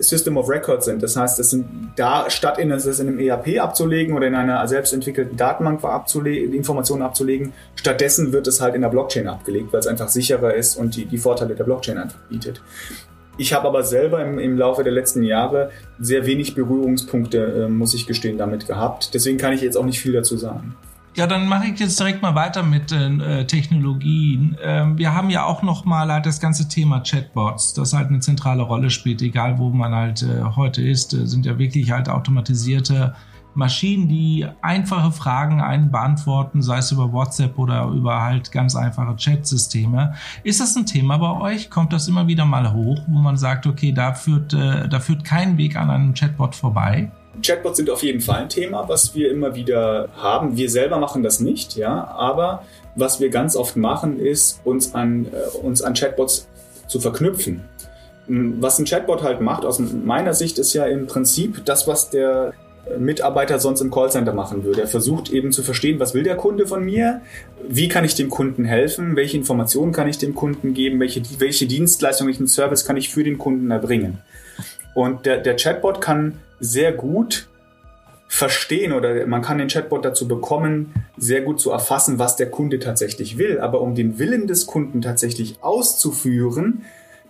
System of Records sind. Das heißt, das sind da, statt in, das in einem ERP abzulegen oder in einer selbstentwickelten Datenbank abzulegen, Informationen abzulegen, stattdessen wird es halt in der Blockchain abgelegt, weil es einfach sicherer ist und die, die Vorteile der Blockchain einfach bietet. Ich habe aber selber im, im, Laufe der letzten Jahre sehr wenig Berührungspunkte, äh, muss ich gestehen, damit gehabt. Deswegen kann ich jetzt auch nicht viel dazu sagen. Ja, dann mache ich jetzt direkt mal weiter mit äh, Technologien. Ähm, wir haben ja auch noch mal halt das ganze Thema Chatbots, das halt eine zentrale Rolle spielt, egal wo man halt äh, heute ist, äh, sind ja wirklich halt automatisierte Maschinen, die einfache Fragen einen beantworten, sei es über WhatsApp oder über halt ganz einfache Chat-Systeme. Ist das ein Thema bei euch? Kommt das immer wieder mal hoch, wo man sagt, okay, da führt, äh, da führt kein Weg an einem Chatbot vorbei? Chatbots sind auf jeden Fall ein Thema, was wir immer wieder haben. Wir selber machen das nicht, ja, aber was wir ganz oft machen, ist uns an, äh, uns an Chatbots zu verknüpfen. Hm, was ein Chatbot halt macht, aus meiner Sicht, ist ja im Prinzip das, was der Mitarbeiter sonst im Callcenter machen würde. Er versucht eben zu verstehen, was will der Kunde von mir, wie kann ich dem Kunden helfen, welche Informationen kann ich dem Kunden geben, welche, welche Dienstleistung, welchen Service kann ich für den Kunden erbringen. Und der, der Chatbot kann sehr gut verstehen oder man kann den Chatbot dazu bekommen, sehr gut zu erfassen, was der Kunde tatsächlich will. Aber um den Willen des Kunden tatsächlich auszuführen,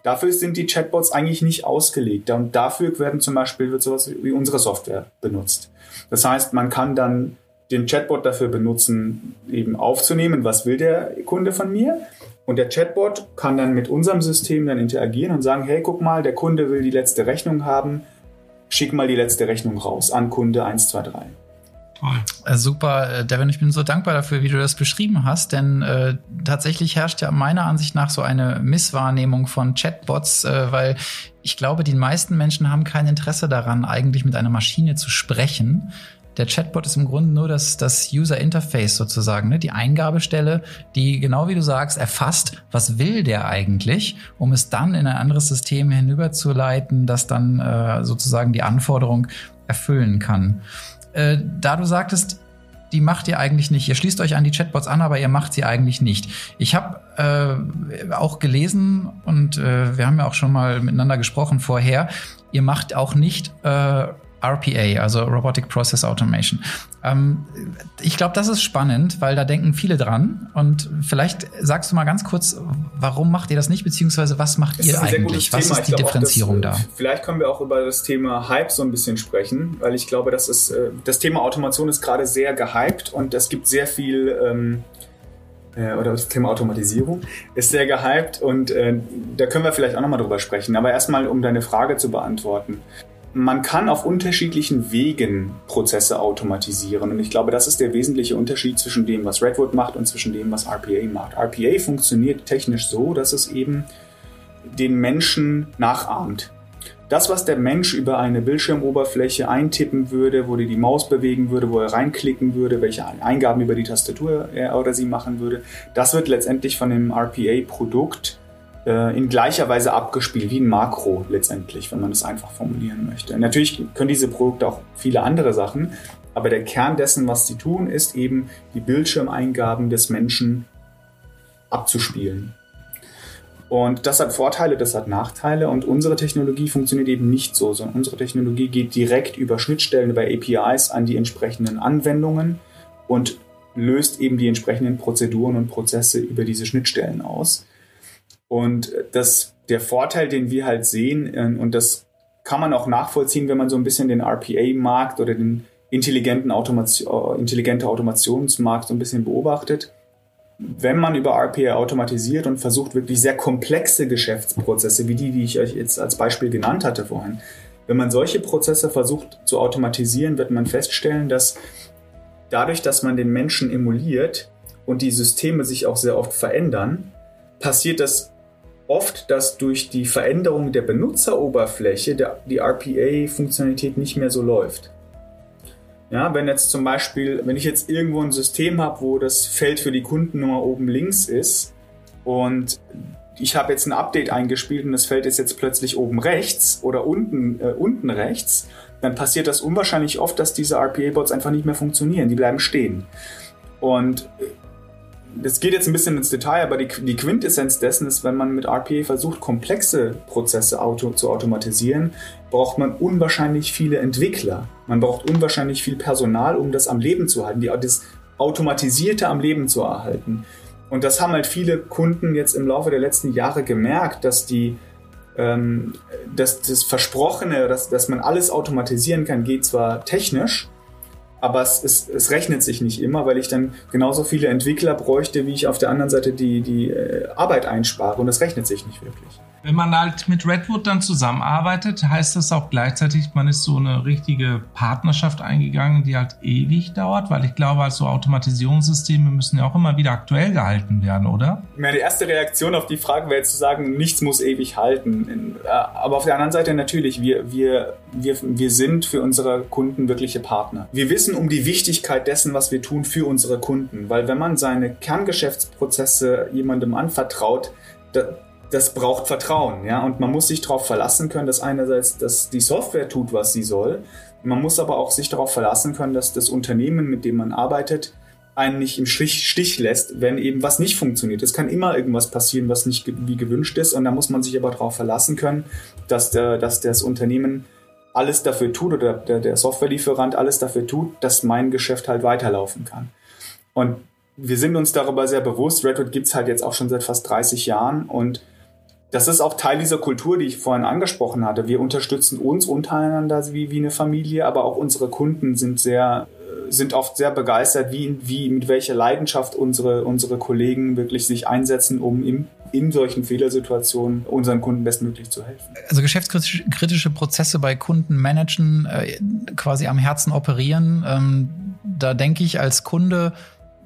dafür sind die Chatbots eigentlich nicht ausgelegt. Und dafür werden zum Beispiel wird sowas wie unsere Software benutzt. Das heißt, man kann dann den Chatbot dafür benutzen, eben aufzunehmen, was will der Kunde von mir. Und der Chatbot kann dann mit unserem System dann interagieren und sagen, hey, guck mal, der Kunde will die letzte Rechnung haben schick mal die letzte Rechnung raus an Kunde 123. Äh, super, äh, Devin, ich bin so dankbar dafür, wie du das beschrieben hast, denn äh, tatsächlich herrscht ja meiner Ansicht nach so eine Misswahrnehmung von Chatbots, äh, weil ich glaube, die meisten Menschen haben kein Interesse daran, eigentlich mit einer Maschine zu sprechen, der Chatbot ist im Grunde nur das, das User Interface sozusagen, ne? die Eingabestelle, die genau wie du sagst, erfasst, was will der eigentlich, um es dann in ein anderes System hinüberzuleiten, das dann äh, sozusagen die Anforderung erfüllen kann. Äh, da du sagtest, die macht ihr eigentlich nicht. Ihr schließt euch an die Chatbots an, aber ihr macht sie eigentlich nicht. Ich habe äh, auch gelesen und äh, wir haben ja auch schon mal miteinander gesprochen vorher. Ihr macht auch nicht äh, RPA, also Robotic Process Automation. Ähm, ich glaube, das ist spannend, weil da denken viele dran. Und vielleicht sagst du mal ganz kurz, warum macht ihr das nicht, beziehungsweise was macht das ihr eigentlich? Was ist die Differenzierung das, da? Vielleicht können wir auch über das Thema Hype so ein bisschen sprechen, weil ich glaube, das ist äh, das Thema Automation ist gerade sehr gehypt und es gibt sehr viel ähm, äh, oder das Thema Automatisierung ist sehr gehypt und äh, da können wir vielleicht auch nochmal drüber sprechen. Aber erstmal, um deine Frage zu beantworten. Man kann auf unterschiedlichen Wegen Prozesse automatisieren. Und ich glaube, das ist der wesentliche Unterschied zwischen dem, was Redwood macht und zwischen dem, was RPA macht. RPA funktioniert technisch so, dass es eben den Menschen nachahmt. Das, was der Mensch über eine Bildschirmoberfläche eintippen würde, wo er die Maus bewegen würde, wo er reinklicken würde, welche Eingaben über die Tastatur er oder sie machen würde, das wird letztendlich von dem RPA-Produkt äh, in gleicher Weise abgespielt, wie ein Makro letztendlich, wenn man es einfach formulieren möchte. Natürlich können diese Produkte auch viele andere Sachen, aber der Kern dessen, was sie tun, ist eben die Bildschirmeingaben des Menschen abzuspielen. Und das hat Vorteile, das hat Nachteile und unsere Technologie funktioniert eben nicht so, sondern unsere Technologie geht direkt über Schnittstellen, über APIs an die entsprechenden Anwendungen und löst eben die entsprechenden Prozeduren und Prozesse über diese Schnittstellen aus. Und das, der Vorteil, den wir halt sehen, äh, und das kann man auch nachvollziehen, wenn man so ein bisschen den RPA-Markt oder den intelligenten Automation, intelligente Automationsmarkt so ein bisschen beobachtet, wenn man über RPA automatisiert und versucht, wirklich sehr komplexe Geschäftsprozesse, wie die, die ich euch jetzt als Beispiel genannt hatte vorhin, wenn man solche Prozesse versucht zu automatisieren, wird man feststellen, dass dadurch, dass man den Menschen emuliert und die Systeme sich auch sehr oft verändern, passiert das oft, dass durch die Veränderung der Benutzeroberfläche der, die RPA-Funktionalität nicht mehr so läuft. Ja, wenn jetzt zum Beispiel, wenn ich jetzt irgendwo ein System habe, wo das Feld für die Kundennummer oben links ist und ich habe jetzt ein Update eingespielt und das Feld ist jetzt plötzlich oben rechts oder unten, äh, unten rechts, dann passiert das unwahrscheinlich oft, dass diese RPA-Bots einfach nicht mehr funktionieren. Die bleiben stehen. Und das geht jetzt ein bisschen ins Detail, aber die, die, Quintessenz dessen ist, wenn man mit RPA versucht, komplexe Prozesse auto, zu automatisieren, braucht man unwahrscheinlich viele Entwickler. Man braucht unwahrscheinlich viel Personal, um das am Leben zu halten, die, das Automatisierte am Leben zu erhalten. Und das haben halt viele Kunden jetzt im Laufe der letzten Jahre gemerkt, dass die ähm, dass das Versprochene, dass, dass man alles automatisieren kann, geht zwar technisch, aber es, es, es rechnet sich nicht immer, weil ich dann genauso viele Entwickler bräuchte, wie ich auf der anderen Seite die, die äh, Arbeit einspare und das rechnet sich nicht wirklich. Wenn man halt mit Redwood dann zusammenarbeitet, heißt das auch gleichzeitig, man ist so eine richtige Partnerschaft eingegangen, die halt ewig dauert, weil ich glaube, also Automatisierungssysteme müssen ja auch immer wieder aktuell gehalten werden, oder? Meine erste Reaktion auf die Frage wäre jetzt zu sagen, nichts muss ewig halten. Aber auf der anderen Seite natürlich, wir, wir, wir, wir sind für unsere Kunden wirkliche Partner. Wir wissen um die Wichtigkeit dessen, was wir tun für unsere Kunden, weil wenn man seine Kerngeschäftsprozesse jemandem anvertraut, da, das braucht Vertrauen, ja, und man muss sich darauf verlassen können, dass einerseits, dass die Software tut, was sie soll. Man muss aber auch sich darauf verlassen können, dass das Unternehmen, mit dem man arbeitet, einen nicht im Stich, lässt, wenn eben was nicht funktioniert. Es kann immer irgendwas passieren, was nicht wie gewünscht ist, und da muss man sich aber darauf verlassen können, dass, der, dass das Unternehmen alles dafür tut oder der, der Softwarelieferant alles dafür tut, dass mein Geschäft halt weiterlaufen kann. Und wir sind uns darüber sehr bewusst. Redwood gibt's halt jetzt auch schon seit fast 30 Jahren und das ist auch Teil dieser Kultur, die ich vorhin angesprochen hatte. Wir unterstützen uns untereinander wie, wie eine Familie, aber auch unsere Kunden sind sehr, äh, sind oft sehr begeistert, wie, wie, mit welcher Leidenschaft unsere, unsere Kollegen wirklich sich einsetzen, um im, in solchen Fehlersituationen unseren Kunden bestmöglich zu helfen. Also geschäftskritische Prozesse bei Kunden managen, äh, quasi am Herzen operieren. Ähm, da denke ich als Kunde,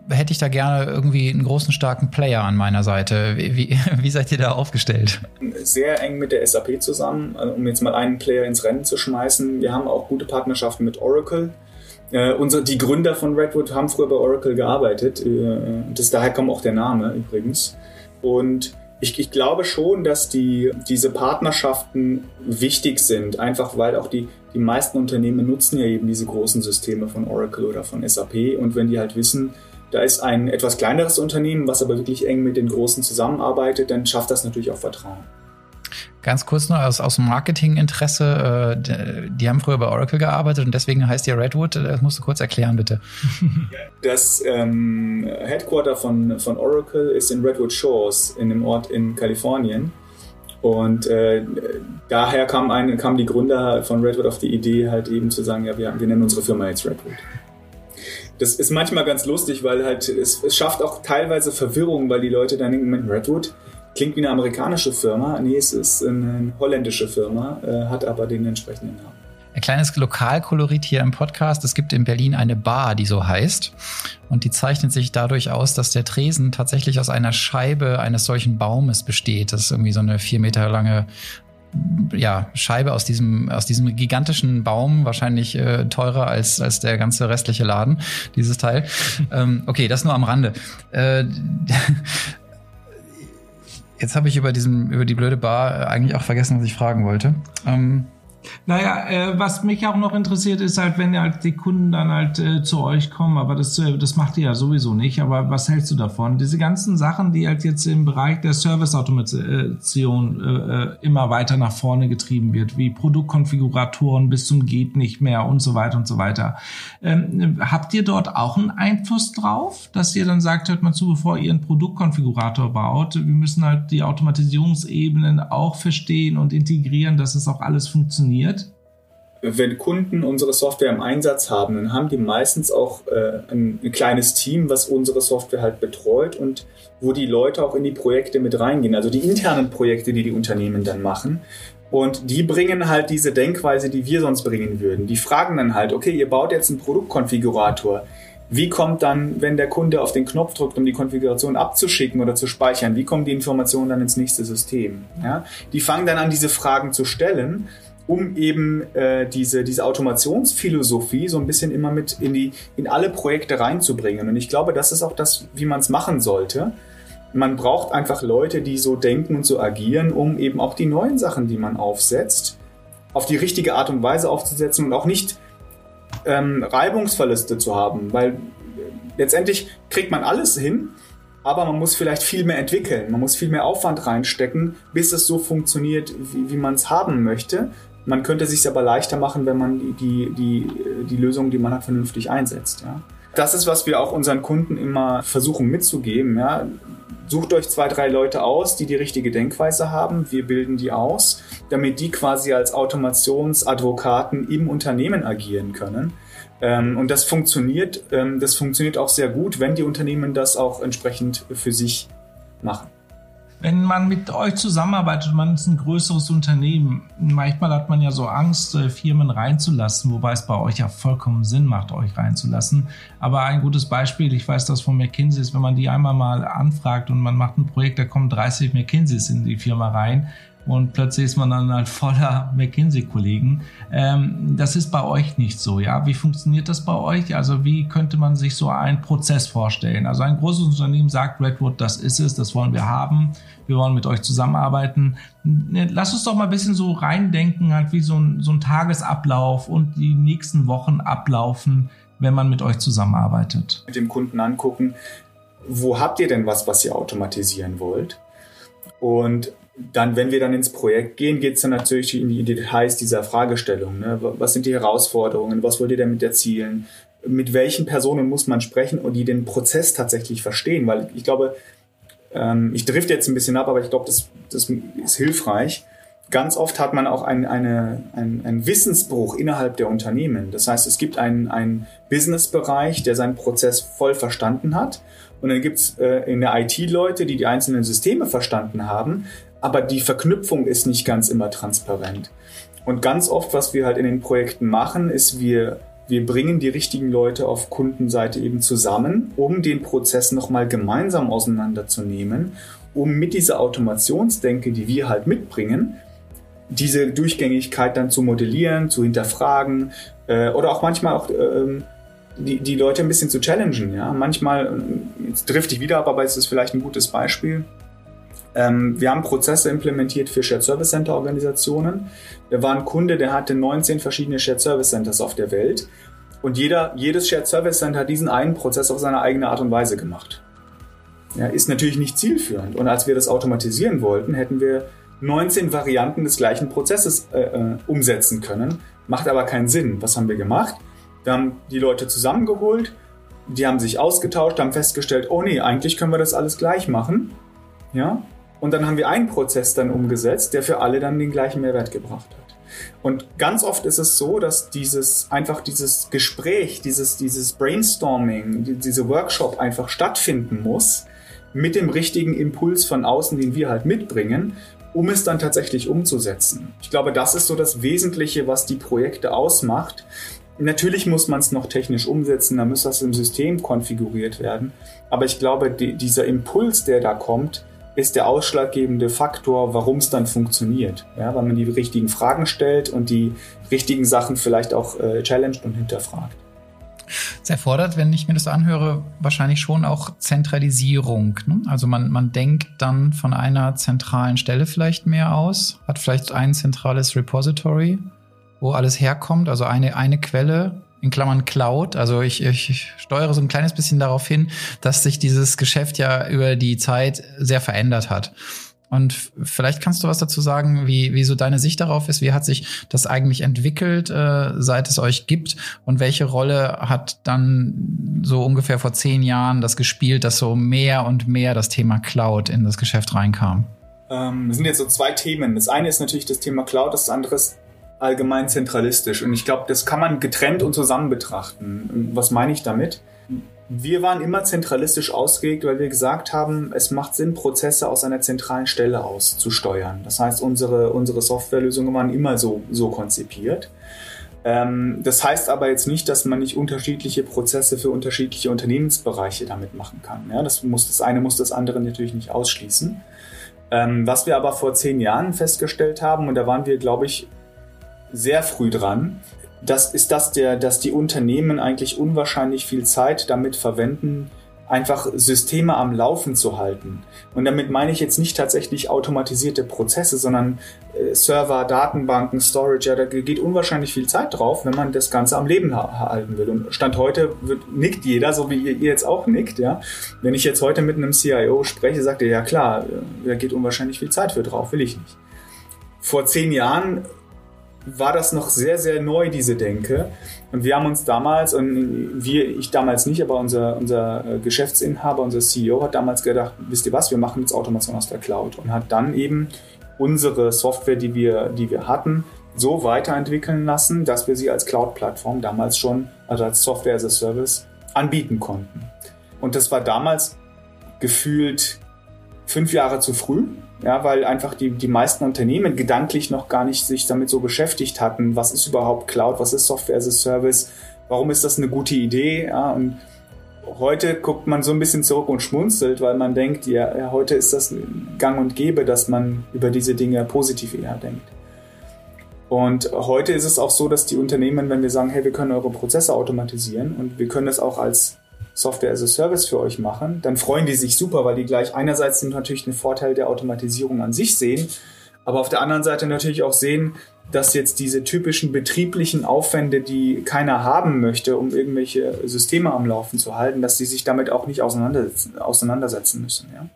hätte ich da gerne irgendwie einen großen, starken Player an meiner Seite. Wie, wie, wie seid ihr da aufgestellt? Sehr eng mit der SAP zusammen, also um jetzt mal einen Player ins Rennen zu schmeißen. Wir haben auch gute Partnerschaften mit Oracle. Äh, unsere, die Gründer von Redwood haben früher bei Oracle gearbeitet. Äh, das, daher kommt auch der Name übrigens. Und ich, ich, glaube schon, dass die, diese Partnerschaften wichtig sind, einfach weil auch die, die meisten Unternehmen nutzen ja eben diese großen Systeme von Oracle oder von SAP. Und wenn die halt wissen, da ist ein etwas kleineres Unternehmen, was aber wirklich eng mit den Großen zusammenarbeitet, dann schafft das natürlich auch Vertrauen. Ganz kurz noch aus, aus Marketinginteresse. Äh, die haben früher bei Oracle gearbeitet und deswegen heißt ja Redwood. Das musst du kurz erklären, bitte. Das ähm, Headquarter von, von Oracle ist in Redwood Shores, in einem Ort in Kalifornien. Und äh, daher kam, kamen die Gründer von Redwood auf die Idee, halt eben zu sagen, ja, wir, wir nennen unsere Firma jetzt Redwood das ist manchmal ganz lustig, weil halt es, es schafft auch teilweise Verwirrung, weil die Leute dann denken, Redwood klingt wie eine amerikanische Firma. Nee, es ist eine holländische Firma, äh, hat aber den entsprechenden Namen. Ein kleines Lokalkolorit hier im Podcast. Es gibt in Berlin eine Bar, die so heißt. Und die zeichnet sich dadurch aus, dass der Tresen tatsächlich aus einer Scheibe eines solchen Baumes besteht. Das ist irgendwie so eine vier Meter lange ja, Scheibe aus diesem, aus diesem gigantischen Baum, wahrscheinlich äh, teurer als, als der ganze restliche Laden, dieses Teil. ähm, okay, das nur am Rande. Äh, jetzt habe ich über, diesem, über die blöde Bar äh, eigentlich auch vergessen, was ich fragen wollte. Ähm, naja, äh, was mich auch noch interessiert, ist halt, wenn halt die Kunden dann halt äh, zu euch kommen, aber das, äh, das macht ihr ja sowieso nicht. Aber was hältst du davon? Diese ganzen Sachen, die halt jetzt im Bereich der Service-Automation äh, äh, immer weiter nach vorne getrieben wird, wie Produktkonfiguratoren bis zum geht nicht mehr und so weiter und so weiter. Ähm, habt ihr dort auch einen Einfluss drauf, dass ihr dann sagt, hört mal zu, bevor ihr einen Produktkonfigurator baut, wir müssen halt die Automatisierungsebenen auch verstehen und integrieren, dass es auch alles funktioniert funktioniert? Wenn Kunden unsere Software im Einsatz haben, dann haben die meistens auch äh, ein, ein, kleines Team, was unsere Software halt betreut und wo die Leute auch in die Projekte mit reingehen, also die internen Projekte, die die Unternehmen dann machen. Und die bringen halt diese Denkweise, die wir sonst bringen würden. Die fragen dann halt, okay, ihr baut jetzt einen Produktkonfigurator. Wie kommt dann, wenn der Kunde auf den Knopf drückt, um die Konfiguration abzuschicken oder zu speichern, wie kommen die Informationen dann ins nächste System? Ja? Die fangen dann an, diese Fragen zu stellen um eben äh, diese, diese Automationsphilosophie so ein bisschen immer mit in, die, in alle Projekte reinzubringen. Und ich glaube, das ist auch das, wie man es machen sollte. Man braucht einfach Leute, die so denken und so agieren, um eben auch die neuen Sachen, die man aufsetzt, auf die richtige Art und Weise aufzusetzen und auch nicht ähm, Reibungsverluste zu haben, weil letztendlich kriegt man alles hin, aber man muss vielleicht viel mehr entwickeln, man muss viel mehr Aufwand reinstecken, bis es so funktioniert, wie, wie man es haben möchte. Man könnte es sich aber leichter machen, wenn man die, die, die Lösung, die man hat, vernünftig einsetzt. Ja. Das ist, was wir auch unseren Kunden immer versuchen mitzugeben. Ja. Sucht euch zwei, drei Leute aus, die die richtige Denkweise haben. Wir bilden die aus, damit die quasi als Automationsadvokaten im Unternehmen agieren können. Ähm, und das funktioniert, ähm, das funktioniert auch sehr gut, wenn die Unternehmen das auch entsprechend für sich machen. Wenn man mit euch zusammenarbeitet, man ist ein größeres Unternehmen, manchmal hat man ja so Angst, äh, Firmen reinzulassen, wobei es bei euch ja vollkommen Sinn macht, euch reinzulassen. Aber ein gutes Beispiel, ich weiß das von McKinsey, ist, wenn man die einmal mal anfragt und man macht ein Projekt, da kommen 30 McKinseys in die Firma rein, und plötzlich ist man dann halt voller McKinsey-Kollegen. Ähm, das ist bei euch nicht so, ja? Wie funktioniert das bei euch? Also wie könnte man sich so einen Prozess vorstellen? Also ein großes Unternehmen sagt Redwood, das ist es, das wollen wir haben, wir wollen mit euch zusammenarbeiten. Ne, lass uns doch mal ein bisschen so reindenken, halt wie so ein, so ein Tagesablauf und die nächsten Wochen ablaufen, wenn man mit euch zusammenarbeitet. Mit dem Kunden angucken, wo habt ihr denn was, was ihr automatisieren wollt? Und dann, wenn wir dann ins Projekt gehen, geht es dann natürlich in die Details dieser Fragestellung. Ne? Was sind die Herausforderungen? Was wollt ihr damit erzielen? Mit welchen Personen muss man sprechen und die den Prozess tatsächlich verstehen? Weil ich glaube, ähm, ich drifte jetzt ein bisschen ab, aber ich glaube, das, das ist hilfreich. Ganz oft hat man auch ein, eine, ein, einen Wissensbruch innerhalb der Unternehmen. Das heißt, es gibt einen, einen Businessbereich, der seinen Prozess voll verstanden hat. Und dann gibt es äh, in der IT Leute, die die einzelnen Systeme verstanden haben, aber die Verknüpfung ist nicht ganz immer transparent. Und ganz oft, was wir halt in den Projekten machen, ist, wir, wir bringen die richtigen Leute auf Kundenseite eben zusammen, um den Prozess nochmal gemeinsam auseinanderzunehmen, um mit dieser Automationsdenke, die wir halt mitbringen, diese Durchgängigkeit dann zu modellieren, zu hinterfragen äh, oder auch manchmal auch äh, die, die Leute ein bisschen zu challengen. Ja? Manchmal, äh, jetzt trifft ich wieder ab, aber es ist vielleicht ein gutes Beispiel. Ähm, wir haben Prozesse implementiert für Shared Service Center Organisationen. Da war ein Kunde, der hatte 19 verschiedene Shared Service Centers auf der Welt. Und jeder, jedes Shared Service Center hat diesen einen Prozess auf seine eigene Art und Weise gemacht. Ja, ist natürlich nicht zielführend. Und als wir das automatisieren wollten, hätten wir 19 Varianten des gleichen Prozesses äh, äh, umsetzen können. Macht aber keinen Sinn. Was haben wir gemacht? Wir haben die Leute zusammengeholt, die haben sich ausgetauscht, haben festgestellt, oh nee, eigentlich können wir das alles gleich machen. Ja, und dann haben wir einen Prozess dann umgesetzt, der für alle dann den gleichen Mehrwert gebracht hat. Und ganz oft ist es so, dass dieses einfach dieses Gespräch, dieses dieses Brainstorming, diese Workshop einfach stattfinden muss mit dem richtigen Impuls von außen, den wir halt mitbringen, um es dann tatsächlich umzusetzen. Ich glaube, das ist so das Wesentliche, was die Projekte ausmacht. Natürlich muss man es noch technisch umsetzen, dann muss das im System konfiguriert werden. Aber ich glaube, die, dieser Impuls, der da kommt, ist der ausschlaggebende Faktor, warum es dann funktioniert. Ja, weil man die richtigen Fragen stellt und die richtigen Sachen vielleicht auch äh, challenged und hinterfragt. Es erfordert, wenn ich mir das anhöre, wahrscheinlich schon auch Zentralisierung. Ne? Also man, man denkt dann von einer zentralen Stelle vielleicht mehr aus, hat vielleicht ein zentrales Repository, wo alles herkommt, also eine, eine Quelle, in Klammern Cloud. Also ich, ich steuere so ein kleines bisschen darauf hin, dass sich dieses Geschäft ja über die Zeit sehr verändert hat. Und vielleicht kannst du was dazu sagen, wie, wie so deine Sicht darauf ist. Wie hat sich das eigentlich entwickelt, äh, seit es euch gibt? Und welche Rolle hat dann so ungefähr vor zehn Jahren das gespielt, dass so mehr und mehr das Thema Cloud in das Geschäft reinkam? Ähm, das sind jetzt so zwei Themen. Das eine ist natürlich das Thema Cloud, das andere ist allgemein zentralistisch. Und ich glaube, das kann man getrennt und zusammen betrachten. Was meine ich damit? Wir waren immer zentralistisch ausgelegt, weil wir gesagt haben, es macht Sinn, Prozesse aus einer zentralen Stelle aus zu steuern. Das heißt, unsere, unsere Softwarelösungen waren immer so, so konzipiert. Ähm, das heißt aber jetzt nicht, dass man nicht unterschiedliche Prozesse für unterschiedliche Unternehmensbereiche damit machen kann. Ja, das, muss, das eine muss das andere natürlich nicht ausschließen. Ähm, was wir aber vor zehn Jahren festgestellt haben, und da waren wir, glaube ich, sehr früh dran, das ist das der, dass die Unternehmen eigentlich unwahrscheinlich viel Zeit damit verwenden, einfach Systeme am Laufen zu halten. Und damit meine ich jetzt nicht tatsächlich automatisierte Prozesse, sondern äh, Server, Datenbanken, Storage, ja, da geht unwahrscheinlich viel Zeit drauf, wenn man das Ganze am Leben halten will. Und Stand heute wird, nickt jeder, so wie ihr jetzt auch nickt, ja. Wenn ich jetzt heute mit einem CIO spreche, sagt er, ja klar, äh, da geht unwahrscheinlich viel Zeit für drauf, will ich nicht. Vor zehn Jahren war das noch sehr, sehr neu, diese Denke. Und wir haben uns damals, und wir, ich damals nicht, aber unser, unser äh, Geschäftsinhaber, unser CEO hat damals gedacht, wisst ihr was, wir machen jetzt Automation aus der Cloud und hat dann eben unsere Software, die wir, die wir hatten, so weiterentwickeln lassen, dass wir sie als Cloud-Plattform damals schon, also als Software as a Service, anbieten konnten. Und das war damals gefühlt fünf Jahre zu früh, ja, weil einfach die, die meisten Unternehmen gedanklich noch gar nicht sich damit so beschäftigt hatten, was ist überhaupt Cloud, was ist Software as a Service, warum ist das eine gute Idee, ja, und heute guckt man so ein bisschen zurück und schmunzelt, weil man denkt, ja, ja, heute ist das gang und gäbe, dass man über diese Dinge positiv eher denkt. Und heute ist es auch so, dass die Unternehmen, wenn wir sagen, hey, wir können eure Prozesse automatisieren und wir können das auch als Software as a Service für euch machen, dann freuen die sich super, weil die gleich einerseits natürlich den Vorteil der Automatisierung an sich sehen, aber auf der anderen Seite natürlich auch sehen, dass jetzt diese typischen betrieblichen Aufwände, die keiner haben möchte, um irgendwelche Systeme am Laufen zu halten, dass die sich damit auch nicht auseinandersetzen, auseinandersetzen müssen. Ja?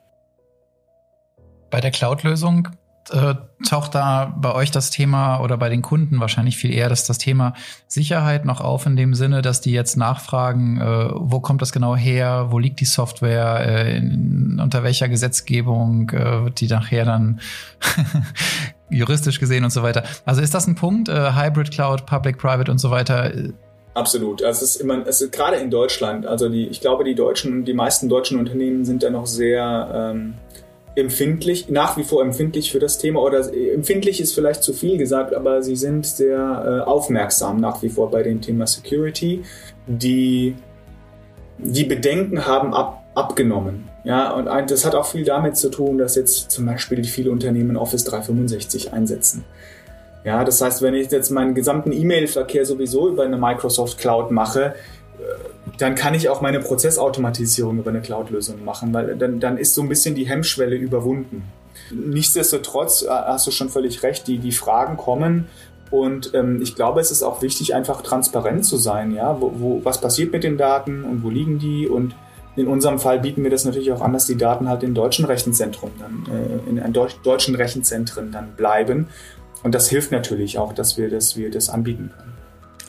Bei der Cloud-Lösung äh, taucht da bei euch das Thema oder bei den Kunden wahrscheinlich viel eher dass das Thema Sicherheit noch auf in dem Sinne, dass die jetzt nachfragen, äh, wo kommt das genau her, wo liegt die Software, äh, in, unter welcher Gesetzgebung äh, wird die nachher dann juristisch gesehen und so weiter. Also ist das ein Punkt, äh, Hybrid Cloud, Public Private und so weiter? Absolut. Also es ist immer, es ist gerade in Deutschland, also die, ich glaube, die deutschen, die meisten deutschen Unternehmen sind da noch sehr ähm, empfindlich, nach wie vor empfindlich für das Thema oder empfindlich ist vielleicht zu viel gesagt, aber sie sind sehr äh, aufmerksam nach wie vor bei dem Thema Security. Die, die Bedenken haben ab, abgenommen. Ja, und ein, das hat auch viel damit zu tun, dass jetzt zum Beispiel viele Unternehmen Office 365 einsetzen. Ja, das heißt, wenn ich jetzt meinen gesamten E-Mail-Verkehr sowieso über eine Microsoft Cloud mache, dann kann ich auch meine Prozessautomatisierung über eine Cloud-Lösung machen, weil dann, dann ist so ein bisschen die Hemmschwelle überwunden. Nichtsdestotrotz äh, hast du schon völlig recht, die, die Fragen kommen und ähm, ich glaube, es ist auch wichtig, einfach transparent zu sein, ja, wo, wo, was passiert mit den Daten und wo liegen die und in unserem Fall bieten wir das natürlich auch an, dass die Daten halt in deutschen Rechenzentren dann, äh, in, in deutschen Rechenzentren dann bleiben. Und das hilft natürlich auch, dass wir das, wir das anbieten können.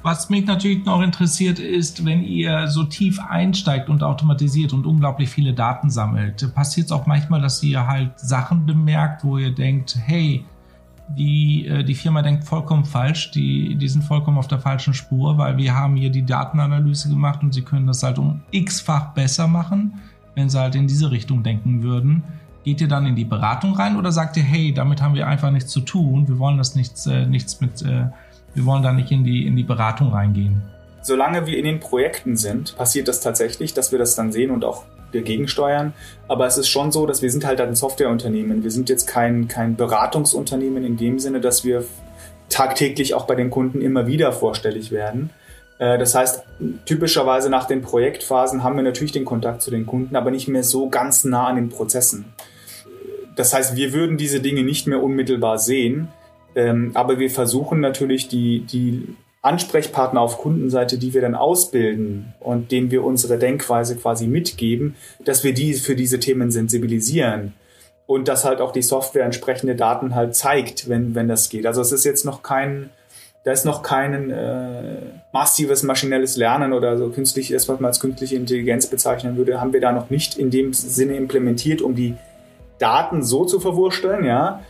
Was mich natürlich noch interessiert ist, wenn ihr so tief einsteigt und automatisiert und unglaublich viele Daten sammelt, passiert es auch manchmal, dass ihr halt Sachen bemerkt, wo ihr denkt, hey, die, äh, die Firma denkt vollkommen falsch, die, die sind vollkommen auf der falschen Spur, weil wir haben hier die Datenanalyse gemacht und sie können das halt um x-fach besser machen, wenn sie halt in diese Richtung denken würden. Geht ihr dann in die Beratung rein oder sagt ihr, hey, damit haben wir einfach nichts zu tun, wir wollen das nichts, äh, nichts mit, äh, wir wollen da nicht in die, in die Beratung reingehen? Solange wir in den Projekten sind, passiert das tatsächlich, dass wir das dann sehen und auch dagegen steuern. Aber es ist schon so, dass wir sind halt ein Softwareunternehmen. Wir sind jetzt kein, kein Beratungsunternehmen in dem Sinne, dass wir tagtäglich auch bei den Kunden immer wieder vorstellig werden. Äh, das heißt, typischerweise nach den Projektphasen haben wir natürlich den Kontakt zu den Kunden, aber nicht mehr so ganz nah an den Prozessen. Das heißt, wir würden diese Dinge nicht mehr unmittelbar sehen, ähm, aber wir versuchen natürlich die, die Ansprechpartner auf Kundenseite, die wir dann ausbilden und denen wir unsere Denkweise quasi mitgeben, dass wir die für diese Themen sensibilisieren und dass halt auch die Software entsprechende Daten halt zeigt, wenn, wenn das geht. Also es ist jetzt noch kein, da ist noch kein äh, massives maschinelles Lernen oder so künstlich, das, was man als künstliche Intelligenz bezeichnen würde, haben wir da noch nicht in dem Sinne implementiert, um die Daten so zu verwursteln, ja.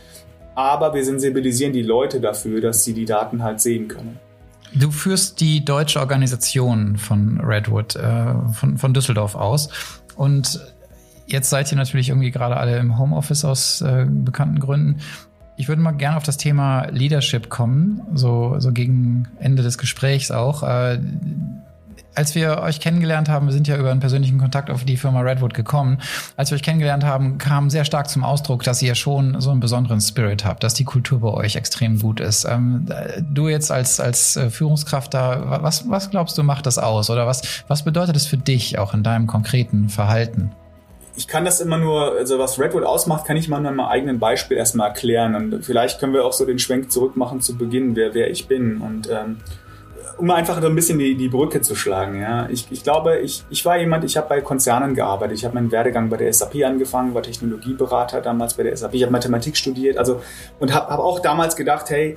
Aber wir sensibilisieren die Leute dafür, dass sie die Daten halt sehen können. Du führst die deutsche Organisation von Redwood, äh, von, von Düsseldorf aus. Und jetzt seid ihr natürlich irgendwie gerade alle im Homeoffice aus äh, bekannten Gründen. Ich würde mal gerne auf das Thema Leadership kommen, so, so gegen Ende des Gesprächs auch. Äh, als wir euch kennengelernt haben, wir sind ja über einen persönlichen Kontakt auf die Firma Redwood gekommen. Als wir euch kennengelernt haben, kam sehr stark zum Ausdruck, dass ihr schon so einen besonderen Spirit habt, dass die Kultur bei euch extrem gut ist. Ähm, du jetzt als, als äh, Führungskraft da, was, was glaubst du macht das aus? Oder was, was bedeutet es für dich auch in deinem konkreten Verhalten? ich kann das immer nur, also was Redwood ausmacht, kann ich mal an meinem eigenen Beispiel erstmal erklären. Und vielleicht können wir auch so den Schwenk zurück machen zu Beginn, wer, wer ich bin. Und ähm, um einfach so ein bisschen die, die Brücke zu schlagen. Ja. Ich, ich glaube, ich, ich war jemand, ich habe bei Konzernen gearbeitet. Ich habe meinen Werdegang bei der SAP angefangen, war Technologieberater damals bei der SAP. Ich habe Mathematik studiert also und habe hab auch damals gedacht, hey,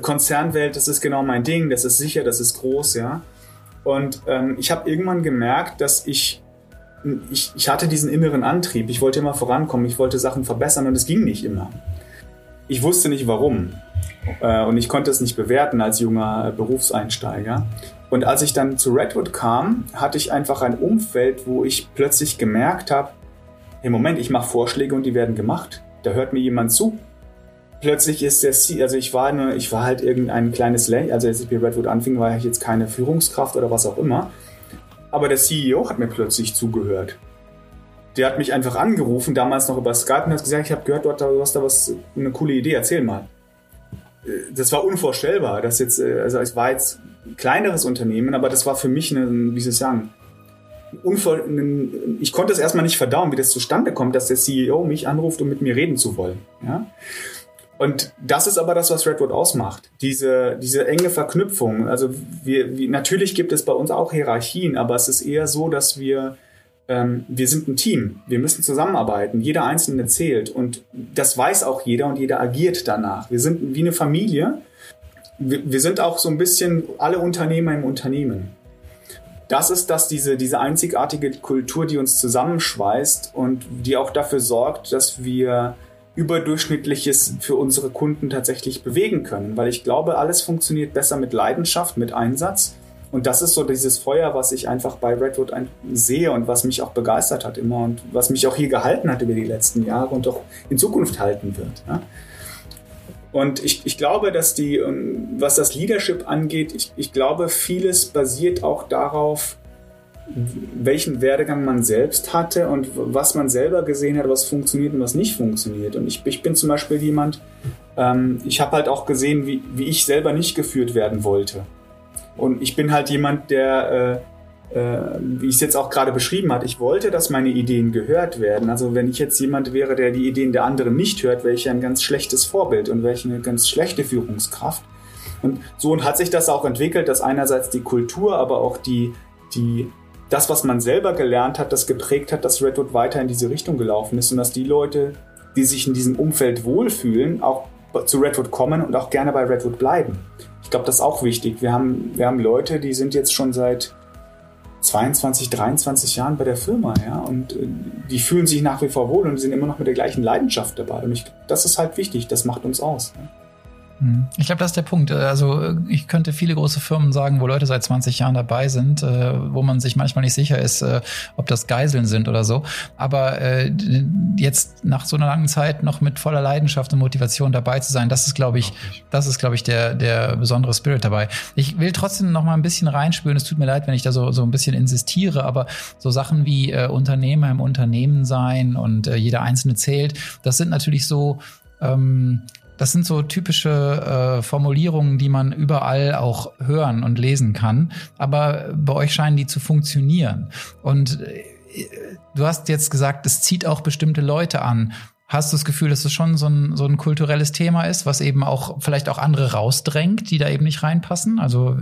Konzernwelt, das ist genau mein Ding, das ist sicher, das ist groß, ja. Und ähm, ich habe irgendwann gemerkt, dass ich ich, ich hatte diesen inneren Antrieb. Ich wollte immer vorankommen, ich wollte Sachen verbessern und es ging nicht immer. Ich wusste nicht warum. Äh, und ich konnte es nicht bewerten als junger Berufseinsteiger. Und als ich dann zu Redwood kam, hatte ich einfach ein Umfeld, wo ich plötzlich gemerkt habe, hey Moment, ich mache Vorschläge und die werden gemacht. Da hört mir jemand zu. Plötzlich ist der C, also ich war eine, ich war halt irgendein kleines Lay, also als ich bei Redwood anfing, war ich jetzt keine Führungskraft oder was auch immer. Aber der CEO hat mir plötzlich zugehört. Der hat mich einfach angerufen, damals noch über Skype und hat gesagt, ich habe gehört, du hast da was, eine coole Idee, erzähl mal. Äh, das war unvorstellbar. Das jetzt, äh, also es war jetzt ein kleineres Unternehmen, aber das war für mich eine, wie soll ich sagen, Unver ich konnte es erstmal nicht verdauen, wie das zustande kommt, dass der CEO mich anruft, um mit mir reden zu wollen. Ja? Und das ist aber das, was Redwood ausmacht. Diese, diese enge Verknüpfung. Also wir, wir, natürlich gibt es bei uns auch Hierarchien, aber es ist eher so, dass wir, ähm, wir sind ein Team. Wir müssen zusammenarbeiten. Jeder Einzelne zählt. Und das weiß auch jeder und jeder agiert danach. Wir sind wie eine Familie. Wir, wir sind auch so ein bisschen alle Unternehmer im Unternehmen. Das ist das, diese, diese einzigartige Kultur, die uns zusammenschweißt und die auch dafür sorgt, dass wir Überdurchschnittliches für unsere Kunden tatsächlich bewegen können. Weil ich glaube, alles funktioniert besser mit Leidenschaft, mit Einsatz. Und das ist so dieses Feuer, was ich einfach bei Redwood sehe und was mich auch begeistert hat immer und was mich auch hier gehalten hat über die letzten Jahre und auch in Zukunft halten wird. Ja? Und ich, ich glaube, dass die, ähm, was das Leadership angeht, ich, ich glaube, vieles basiert auch darauf, welchen Werdegang man selbst hatte und was man selber gesehen hat, was funktioniert und was nicht funktioniert. Und ich, ich bin zum Beispiel jemand, ähm, ich habe halt auch gesehen, wie, wie ich selber nicht geführt werden wollte. Und ich bin halt jemand, der, äh, äh, wie ich es jetzt auch gerade beschrieben hat, ich wollte, dass meine Ideen gehört werden. Also wenn ich jetzt jemand wäre, der die Ideen der anderen nicht hört, wäre ich ein ganz schlechtes Vorbild und wäre ich eine ganz schlechte Führungskraft. Und so hat sich das auch entwickelt, dass einerseits die Kultur, aber auch die, die das, was man selber gelernt hat, das geprägt hat, dass Redwood weiter in diese Richtung gelaufen ist und dass die Leute, die sich in diesem Umfeld wohlfühlen, auch zu Redwood kommen und auch gerne bei Redwood bleiben. Ich glaube, das ist auch wichtig. Wir haben, wir haben Leute, die sind jetzt schon seit 22, 23 Jahren bei der Firma, ja, und äh, die fühlen sich nach wie vor wohl und sind immer noch mit der gleichen Leidenschaft dabei. Und ich, das ist halt wichtig, das macht uns aus. Ja. Hm. Ich glaube, das ist der Punkt. Also ich könnte viele große Firmen sagen, wo Leute seit 20 Jahren dabei sind, äh, wo man sich manchmal nicht sicher ist, äh, ob das Geiseln sind oder so. Aber äh, jetzt nach so einer langen Zeit noch mit voller Leidenschaft und Motivation dabei zu sein, das ist, glaube ich, das ist, glaube ich, der, der besondere Spirit dabei. Ich will trotzdem noch mal ein bisschen reinspüren. Es tut mir leid, wenn ich da so, so ein bisschen insistiere, aber so Sachen wie äh, Unternehmer im Unternehmen sein und äh, jeder Einzelne zählt, das sind natürlich so ähm, das sind so typische äh, Formulierungen, die man überall auch hören und lesen kann. Aber bei euch scheinen die zu funktionieren. Und äh, du hast jetzt gesagt, es zieht auch bestimmte Leute an. Hast du das Gefühl, dass es schon so ein, so ein kulturelles Thema ist, was eben auch vielleicht auch andere rausdrängt, die da eben nicht reinpassen? Also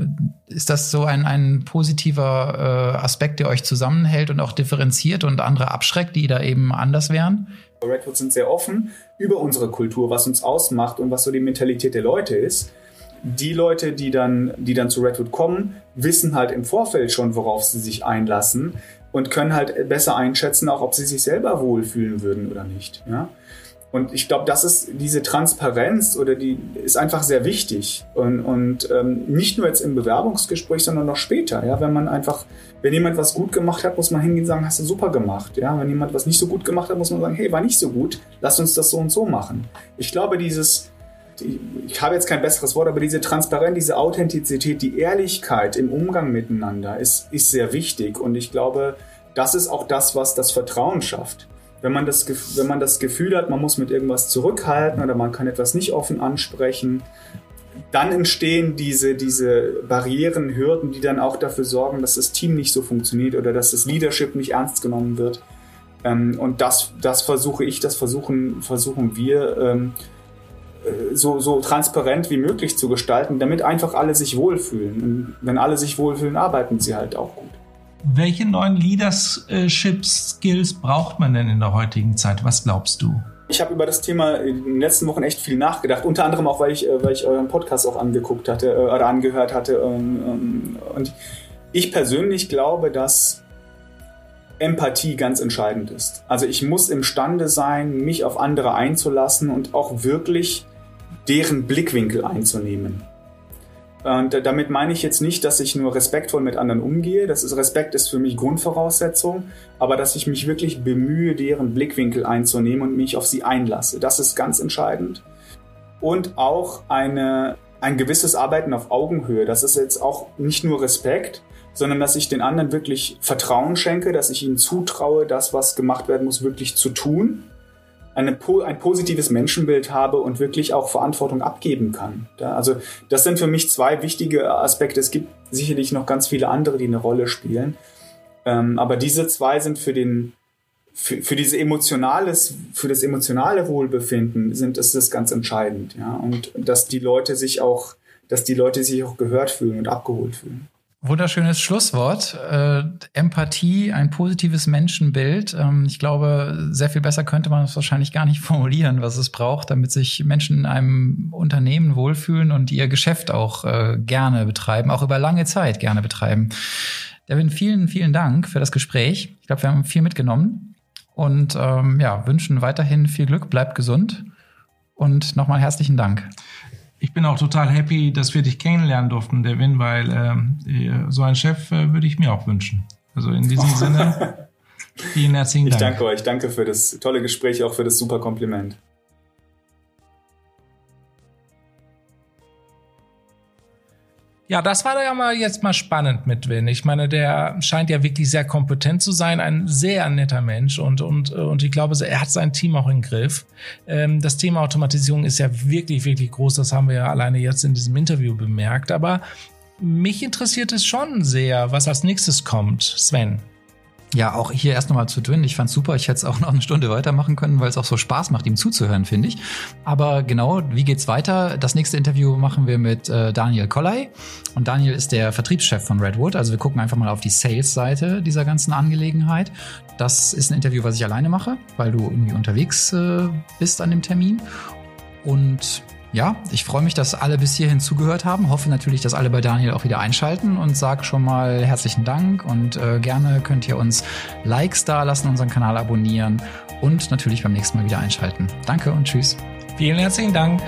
ist das so ein, ein positiver äh, Aspekt, der euch zusammenhält und auch differenziert und andere abschreckt, die da eben anders wären? Redwood sind sehr offen über unsere Kultur, was uns ausmacht und was so die Mentalität der Leute ist. Die Leute, die dann, die dann zu Redwood kommen, wissen halt im Vorfeld schon, worauf sie sich einlassen und können halt besser einschätzen, auch ob sie sich selber wohlfühlen würden oder nicht. Ja? Und ich glaube, das ist diese Transparenz oder die ist einfach sehr wichtig. Und, und ähm, nicht nur jetzt im Bewerbungsgespräch, sondern noch später. Ja, wenn man einfach, wenn jemand was gut gemacht hat, muss man hingehen und sagen, hast du super gemacht. Ja, wenn jemand was nicht so gut gemacht hat, muss man sagen, hey, war nicht so gut, lass uns das so und so machen. Ich glaube, dieses, ich habe jetzt kein besseres Wort, aber diese Transparenz, diese Authentizität, die Ehrlichkeit im Umgang miteinander ist, ist sehr wichtig. Und ich glaube, das ist auch das, was das Vertrauen schafft wenn man, das, wenn man das Gefühl hat, man muss mit irgendwas zurückhalten oder man kann etwas nicht offen ansprechen, dann entstehen diese, diese Barrieren, Hürden, die dann auch dafür sorgen, dass das Team nicht so funktioniert oder dass das Leadership nicht ernst genommen wird. Ähm, und das, das versuche ich, das versuchen, versuchen wir ähm, äh, so, so transparent wie möglich zu gestalten, damit einfach alle sich wohlfühlen. Und wenn alle sich wohlfühlen, arbeiten sie halt auch gut. Welche neuen Leadership-Skills braucht man denn in der heutigen Zeit? Was glaubst du? Ich habe über das Thema in den letzten Wochen echt viel nachgedacht, unter anderem auch, weil ich, äh, weil ich euren Podcast auch angeguckt hatte äh, oder angehört hatte. Ähm, ähm, und ich persönlich glaube, dass Empathie ganz entscheidend ist. Also ich muss imstande sein, mich auf andere einzulassen und auch wirklich deren Blickwinkel einzunehmen. Und damit meine ich jetzt nicht, dass ich nur respektvoll mit anderen umgehe. Das ist, Respekt ist für mich Grundvoraussetzung, aber dass ich mich wirklich bemühe, deren Blickwinkel einzunehmen und mich auf sie einlasse. Das ist ganz entscheidend. Und auch eine, ein gewisses Arbeiten auf Augenhöhe. Das ist jetzt auch nicht nur Respekt, sondern dass ich den anderen wirklich Vertrauen schenke, dass ich ihnen zutraue, das, was gemacht werden muss, wirklich zu tun eine, ein positives Menschenbild habe und wirklich auch Verantwortung abgeben kann. also das sind für mich zwei wichtige Aspekte. Es gibt sicherlich noch ganz viele andere, die eine Rolle spielen. Ähm, aber diese zwei sind für den für, für diese emotionales, für das emotionale Wohlbefinden sind ist das ganz entscheidend, ja. Und dass die Leute sich auch, dass die Leute sich auch gehört fühlen und abgeholt fühlen. Wunderschönes Schlusswort. Äh, Empathie, ein positives Menschenbild. Ähm, ich glaube, sehr viel besser könnte man es wahrscheinlich gar nicht formulieren, was es braucht, damit sich Menschen in einem Unternehmen wohlfühlen und ihr Geschäft auch äh, gerne betreiben, auch über lange Zeit gerne betreiben. Devin, vielen, vielen Dank für das Gespräch. Ich glaube, wir haben viel mitgenommen und ähm, ja, wünschen weiterhin viel Glück, bleibt gesund und nochmal herzlichen Dank ich bin auch total happy, dass wir dich kennenlernen durften, Devin, weil ähm, äh, so einen Chef äh, würde ich mir auch wünschen. Also in diesem Sinne, vielen herzlichen Dank. Ich danke euch, danke für das tolle Gespräch, auch für das super Kompliment. Ja, das war ja mal jetzt mal spannend mit Win. Ich meine, der scheint ja wirklich sehr kompetent zu sein, ein sehr netter Mensch und, und, und ich glaube, er hat sein Team auch im Griff. Ähm, das Thema Automatisierung ist ja wirklich, wirklich groß. Das haben wir ja alleine jetzt in diesem Interview bemerkt. Aber mich interessiert es schon sehr, was als nächstes kommt. Sven. Ja, auch hier erst nochmal zu Twin. Ich fand's super. Ich hätte es auch noch eine Stunde weitermachen können, weil es auch so Spaß macht, ihm zuzuhören, finde ich. Aber genau, wie geht's weiter? Das nächste Interview machen wir mit äh, Daniel Kolley. Und Daniel ist der Vertriebschef von Redwood. Also wir gucken einfach mal auf die Sales-Seite dieser ganzen Angelegenheit. Das ist ein Interview, was ich alleine mache, weil du irgendwie unterwegs äh, bist an dem Termin. Und ja, ich freue mich, dass alle bis hierhin zugehört haben. Hoffe natürlich, dass alle bei Daniel auch wieder einschalten und sage schon mal herzlichen Dank und äh, gerne könnt ihr uns Likes da lassen, unseren Kanal abonnieren und natürlich beim nächsten Mal wieder einschalten. Danke und tschüss. Vielen herzlichen Dank.